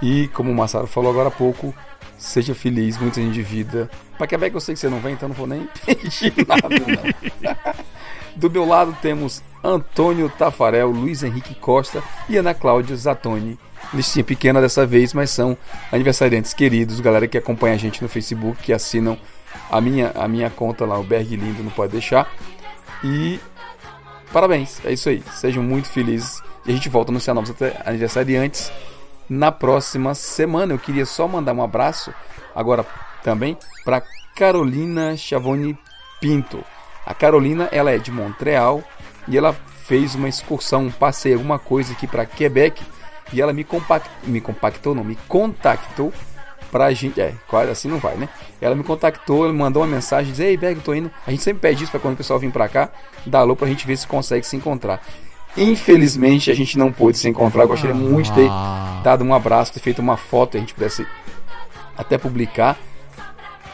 E como o Massaro falou agora há pouco, seja feliz, muitos anos de vida. Pra Quebec eu sei que você não vem, então não vou nem (laughs) pedir nada, não. (laughs) Do meu lado temos Antônio Tafarel, Luiz Henrique Costa e Ana Cláudia Zatoni. Listinha pequena dessa vez, mas são aniversariantes queridos, galera que acompanha a gente no Facebook, que assinam a minha, a minha conta lá, o Berg Lindo, não pode deixar. E parabéns, é isso aí. Sejam muito felizes. E a gente volta a anunciar novos aniversariantes na próxima semana. Eu queria só mandar um abraço agora também para Carolina Chavoni Pinto. A Carolina, ela é de Montreal e ela fez uma excursão, um alguma coisa aqui para Quebec e ela me, compact... me compactou, não, me contactou pra gente. É, quase assim não vai, né? Ela me contactou, ela mandou uma mensagem, diz, ei, Berg, tô indo. A gente sempre pede isso pra quando o pessoal vir pra cá, dar alô pra gente ver se consegue se encontrar. Infelizmente, a gente não pôde se encontrar. Eu gostaria muito de ter dado um abraço, ter feito uma foto, e a gente pudesse até publicar.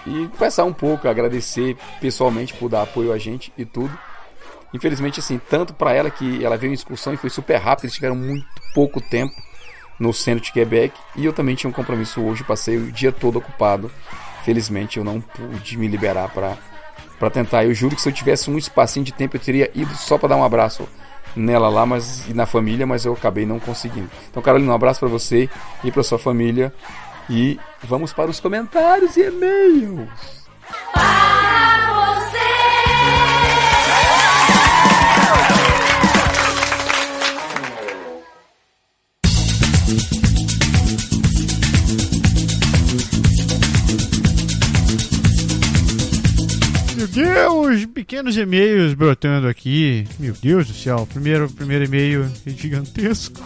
E conversar um pouco, agradecer pessoalmente por dar apoio a gente e tudo. Infelizmente, assim, tanto para ela que ela veio em excursão e foi super rápido, eles tiveram muito pouco tempo no centro de Quebec e eu também tinha um compromisso hoje, passei o dia todo ocupado. Felizmente eu não pude me liberar para para tentar. Eu juro que se eu tivesse um espacinho de tempo eu teria ido só para dar um abraço nela lá, mas e na família, mas eu acabei não conseguindo. Então, Carolina, um abraço para você e para sua família e vamos para os comentários e e-mails. Para Deus, pequenos e-mails brotando aqui. Meu Deus do céu, primeiro, primeiro e-mail é gigantesco.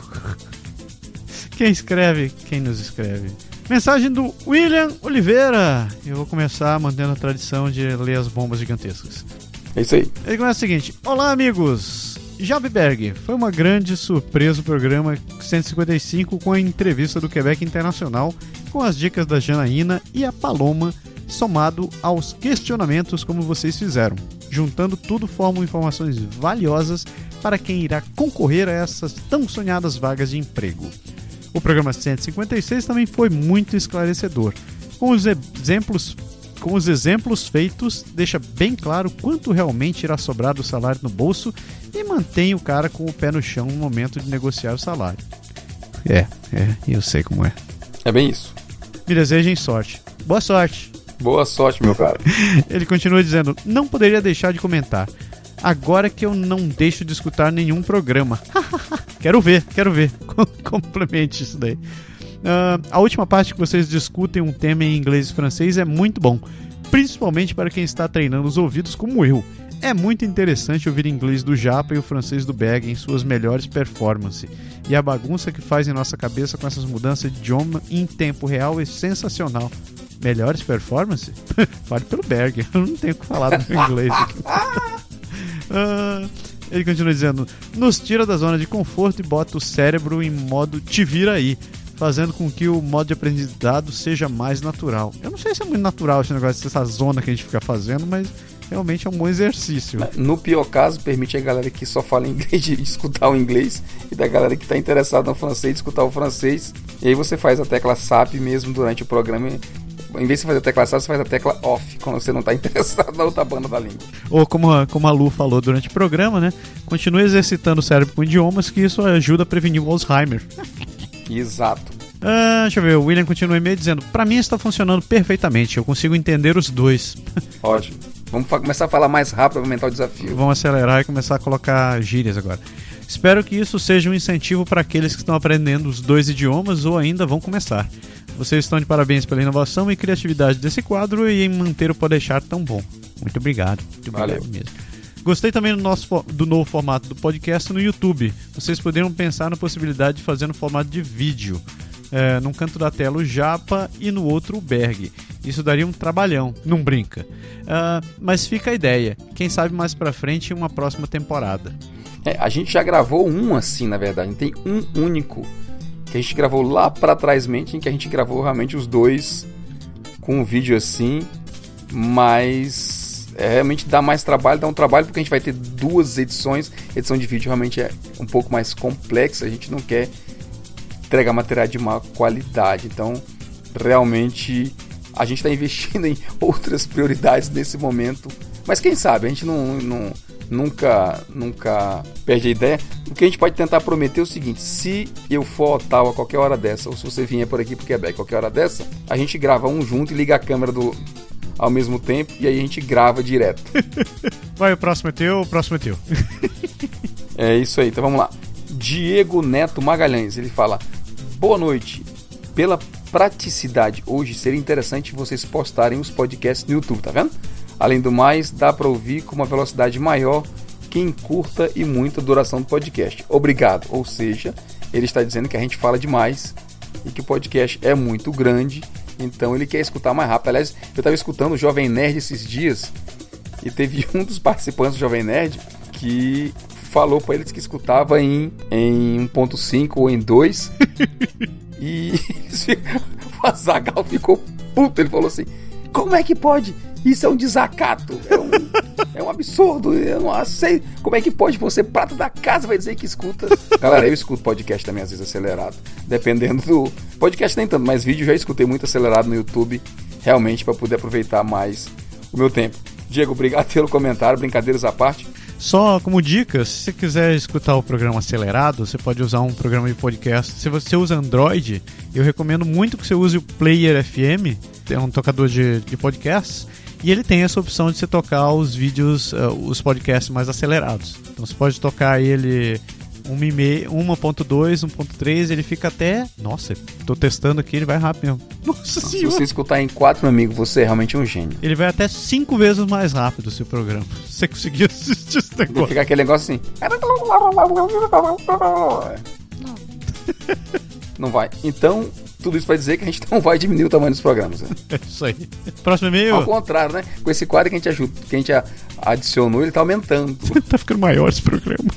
Quem escreve? Quem nos escreve? Mensagem do William Oliveira. Eu vou começar mantendo a tradição de ler as bombas gigantescas. É isso aí. Ele começa o seguinte: Olá, amigos! Javiberg, foi uma grande surpresa o programa 155 com a entrevista do Quebec Internacional, com as dicas da Janaína e a Paloma, somado aos questionamentos como vocês fizeram. Juntando tudo, formam informações valiosas para quem irá concorrer a essas tão sonhadas vagas de emprego. O programa 156 também foi muito esclarecedor. Com os exemplos, com os exemplos feitos, deixa bem claro quanto realmente irá sobrar do salário no bolso e mantém o cara com o pé no chão no momento de negociar o salário. É, é, eu sei como é. É bem isso. Me desejem sorte. Boa sorte! Boa sorte, meu cara. (laughs) Ele continua dizendo: Não poderia deixar de comentar. Agora que eu não deixo de escutar nenhum programa. (laughs) quero ver, quero ver. (laughs) Complemente isso daí. Ah, a última parte que vocês discutem um tema em inglês e francês é muito bom, principalmente para quem está treinando os ouvidos como eu. É muito interessante ouvir inglês do Japa e o francês do Berg em suas melhores performances. E a bagunça que faz em nossa cabeça com essas mudanças de idioma em tempo real é sensacional. Melhores performances? (laughs) Fale pelo Berg, eu não tenho o que falar do meu inglês aqui. (laughs) Ah, ele continua dizendo: nos tira da zona de conforto e bota o cérebro em modo te vira aí, fazendo com que o modo de aprendizado seja mais natural. Eu não sei se é muito natural esse negócio dessa zona que a gente fica fazendo, mas realmente é um bom exercício. No pior caso, permite a galera que só fala inglês de (laughs) escutar o inglês e da galera que está interessada no francês de escutar o francês. E aí você faz a tecla SAP mesmo durante o programa. Em vez de fazer a tecla SAP, você faz a tecla OFF (laughs) quando você não está interessado na outra banda da língua. Ou como a, como a Lu falou durante o programa, né? Continue exercitando o cérebro com idiomas, que isso ajuda a prevenir o Alzheimer. (laughs) Exato. Ah, deixa eu ver, o William continua e-mail dizendo: Pra mim está funcionando perfeitamente, eu consigo entender os dois. (laughs) Ótimo. Vamos começar a falar mais rápido para aumentar o desafio. Vamos acelerar e começar a colocar gírias agora. Espero que isso seja um incentivo para aqueles que estão aprendendo os dois idiomas ou ainda vão começar. Vocês estão de parabéns pela inovação e criatividade desse quadro e em manter o Podeixar tão bom. Muito obrigado. Muito obrigado Valeu. mesmo. Gostei também do, nosso, do novo formato do podcast no YouTube. Vocês poderiam pensar na possibilidade de fazer no formato de vídeo. É, num canto da tela o Japa e no outro o Berg. Isso daria um trabalhão, não brinca. Ah, mas fica a ideia. Quem sabe mais pra frente uma próxima temporada. É, a gente já gravou um assim, na verdade. Tem um único que a gente gravou lá para trás mente, em que a gente gravou realmente os dois com um vídeo assim, mas é, realmente dá mais trabalho, dá um trabalho porque a gente vai ter duas edições. Edição de vídeo realmente é um pouco mais complexa, a gente não quer entregar material de má qualidade. Então, realmente a gente está investindo (laughs) em outras prioridades nesse momento. Mas quem sabe, a gente não, não- nunca, nunca perde a ideia. O que a gente pode tentar prometer é o seguinte: se eu for a Ottawa a qualquer hora dessa, ou se você vier por aqui pro Quebec a qualquer hora dessa, a gente grava um junto e liga a câmera do, ao mesmo tempo e aí a gente grava direto. (laughs) Vai, o próximo é teu, o próximo é teu. (laughs) É isso aí, então vamos lá. Diego Neto Magalhães, ele fala: Boa noite. Pela praticidade, hoje seria interessante vocês postarem os podcasts no YouTube, tá vendo? Além do mais, dá para ouvir com uma velocidade maior que encurta e muita duração do podcast. Obrigado. Ou seja, ele está dizendo que a gente fala demais e que o podcast é muito grande, então ele quer escutar mais rápido. Aliás, eu estava escutando o Jovem Nerd esses dias e teve (laughs) um dos participantes do Jovem Nerd que falou para eles que escutava em, em 1.5 ou em 2 (laughs) e (laughs) o Azagal ficou puto. Ele falou assim: Como é que pode? Isso é um desacato, é um, é um absurdo. Eu não sei. Como é que pode você, prata da casa, vai dizer que escuta? Galera, eu escuto podcast também, às vezes acelerado. Dependendo do. Podcast nem tanto, mas vídeo já escutei muito acelerado no YouTube, realmente, para poder aproveitar mais o meu tempo. Diego, obrigado pelo comentário, brincadeiras à parte. Só como dica, se você quiser escutar o programa acelerado, você pode usar um programa de podcast. Se você usa Android, eu recomendo muito que você use o Player FM, é um tocador de, de podcasts, e ele tem essa opção de você tocar os vídeos, eh, os podcasts mais acelerados. Então você pode tocar ele 1.5, 1.2, 1.3, ele fica até. Nossa, tô testando aqui, ele vai rápido mesmo. (laughs) Nossa Se senhora! você escutar em quatro, meu amigo, você é realmente um gênio. Ele vai até cinco vezes mais rápido o seu programa. Se (laughs) você conseguir assistir esse negócio. ficar aquele negócio assim. (laughs) Não vai. Então, tudo isso pra dizer que a gente não vai diminuir o tamanho dos programas. né? (laughs) É isso aí. Próximo e-mail. Ao contrário, né? Com esse quadro que a gente, ajuda, que a gente adicionou, ele tá aumentando. (laughs) tá ficando maior esse programa.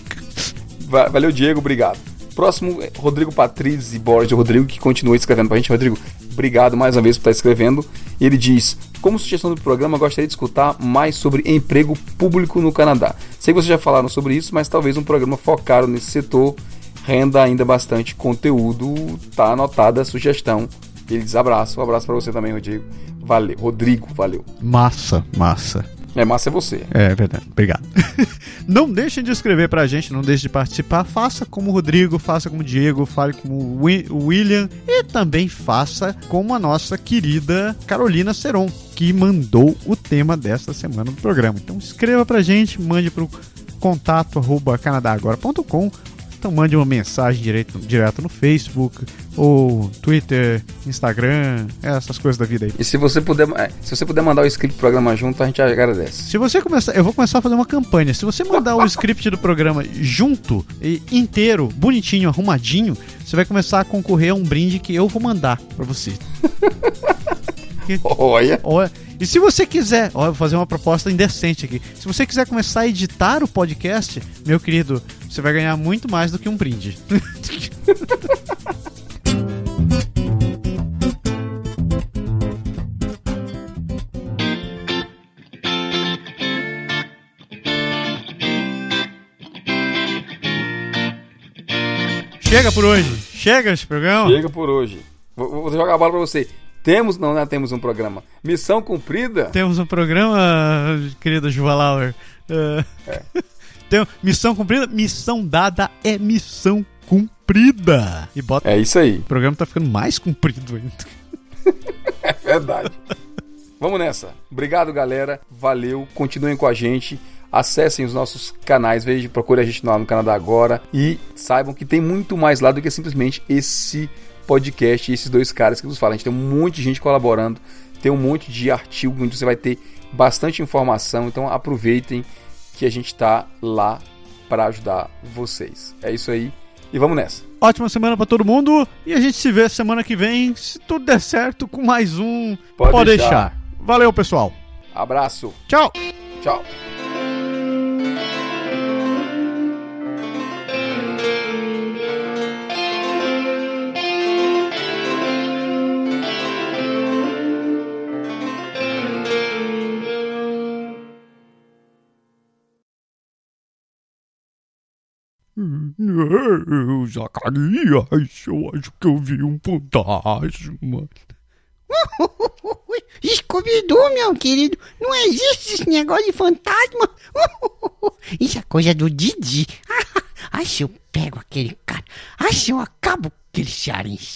Va- Valeu, Diego, obrigado. Próximo, é Rodrigo Patrizzi Borges, Rodrigo, que continua escrevendo pra gente. Rodrigo, obrigado mais uma vez por estar escrevendo. Ele diz: Como sugestão do programa, gostaria de escutar mais sobre emprego público no Canadá. Sei que vocês já falaram sobre isso, mas talvez um programa focado nesse setor renda ainda bastante conteúdo. Tá anotada a sugestão. Ele diz abraço, um abraço para você também, Rodrigo. Valeu, Rodrigo, valeu. Massa, massa. É massa é você. É verdade, obrigado. (laughs) não deixem de escrever pra gente, não deixem de participar. Faça como o Rodrigo, faça como o Diego, fale como o William e também faça como a nossa querida Carolina Seron, que mandou o tema desta semana do programa. Então escreva pra gente, mande pro contato arroba canadagora.com então mande uma mensagem direto, direto no Facebook, ou Twitter, Instagram, essas coisas da vida aí. E se você puder, é, se você puder mandar o script do programa junto, a gente agradece. Se você começar, eu vou começar a fazer uma campanha. Se você mandar o script do programa junto e inteiro, bonitinho, arrumadinho, você vai começar a concorrer a um brinde que eu vou mandar pra você. (laughs) Olha, Olha, e se você quiser, ó, vou fazer uma proposta indecente aqui. Se você quiser começar a editar o podcast, meu querido, você vai ganhar muito mais do que um brinde. (laughs) Chega por hoje. Chega esse programa. chega por hoje. Vou, vou jogar a bola pra você. Temos, não, não temos um programa. Missão cumprida? Temos um programa, querido Juvalauer. É. (laughs) Tem missão cumprida? Missão dada é missão cumprida. E bota. É isso aí. O programa tá ficando mais comprido ainda. (laughs) É verdade. Vamos nessa. Obrigado, galera. Valeu. Continuem com a gente. Acessem os nossos canais, vejam, procure a gente lá no Canadá agora e saibam que tem muito mais lá do que simplesmente esse podcast e esses dois caras que nos falam. A gente tem um monte de gente colaborando, tem um monte de artigo onde você vai ter bastante informação, então aproveitem que a gente está lá para ajudar vocês. É isso aí e vamos nessa. Ótima semana pra todo mundo e a gente se vê semana que vem, se tudo der certo, com mais um Pode Pode deixar. deixar. Valeu, pessoal. Abraço. Tchau. Tchau. Eu, Zacarias, eu acho que eu vi um fantasma. (laughs) Scooby-Doo, meu querido, não existe esse negócio de fantasma. (laughs) Isso é coisa do Didi. (laughs) Ai, se eu pego aquele cara, ai, se eu acabo com aquele cearense.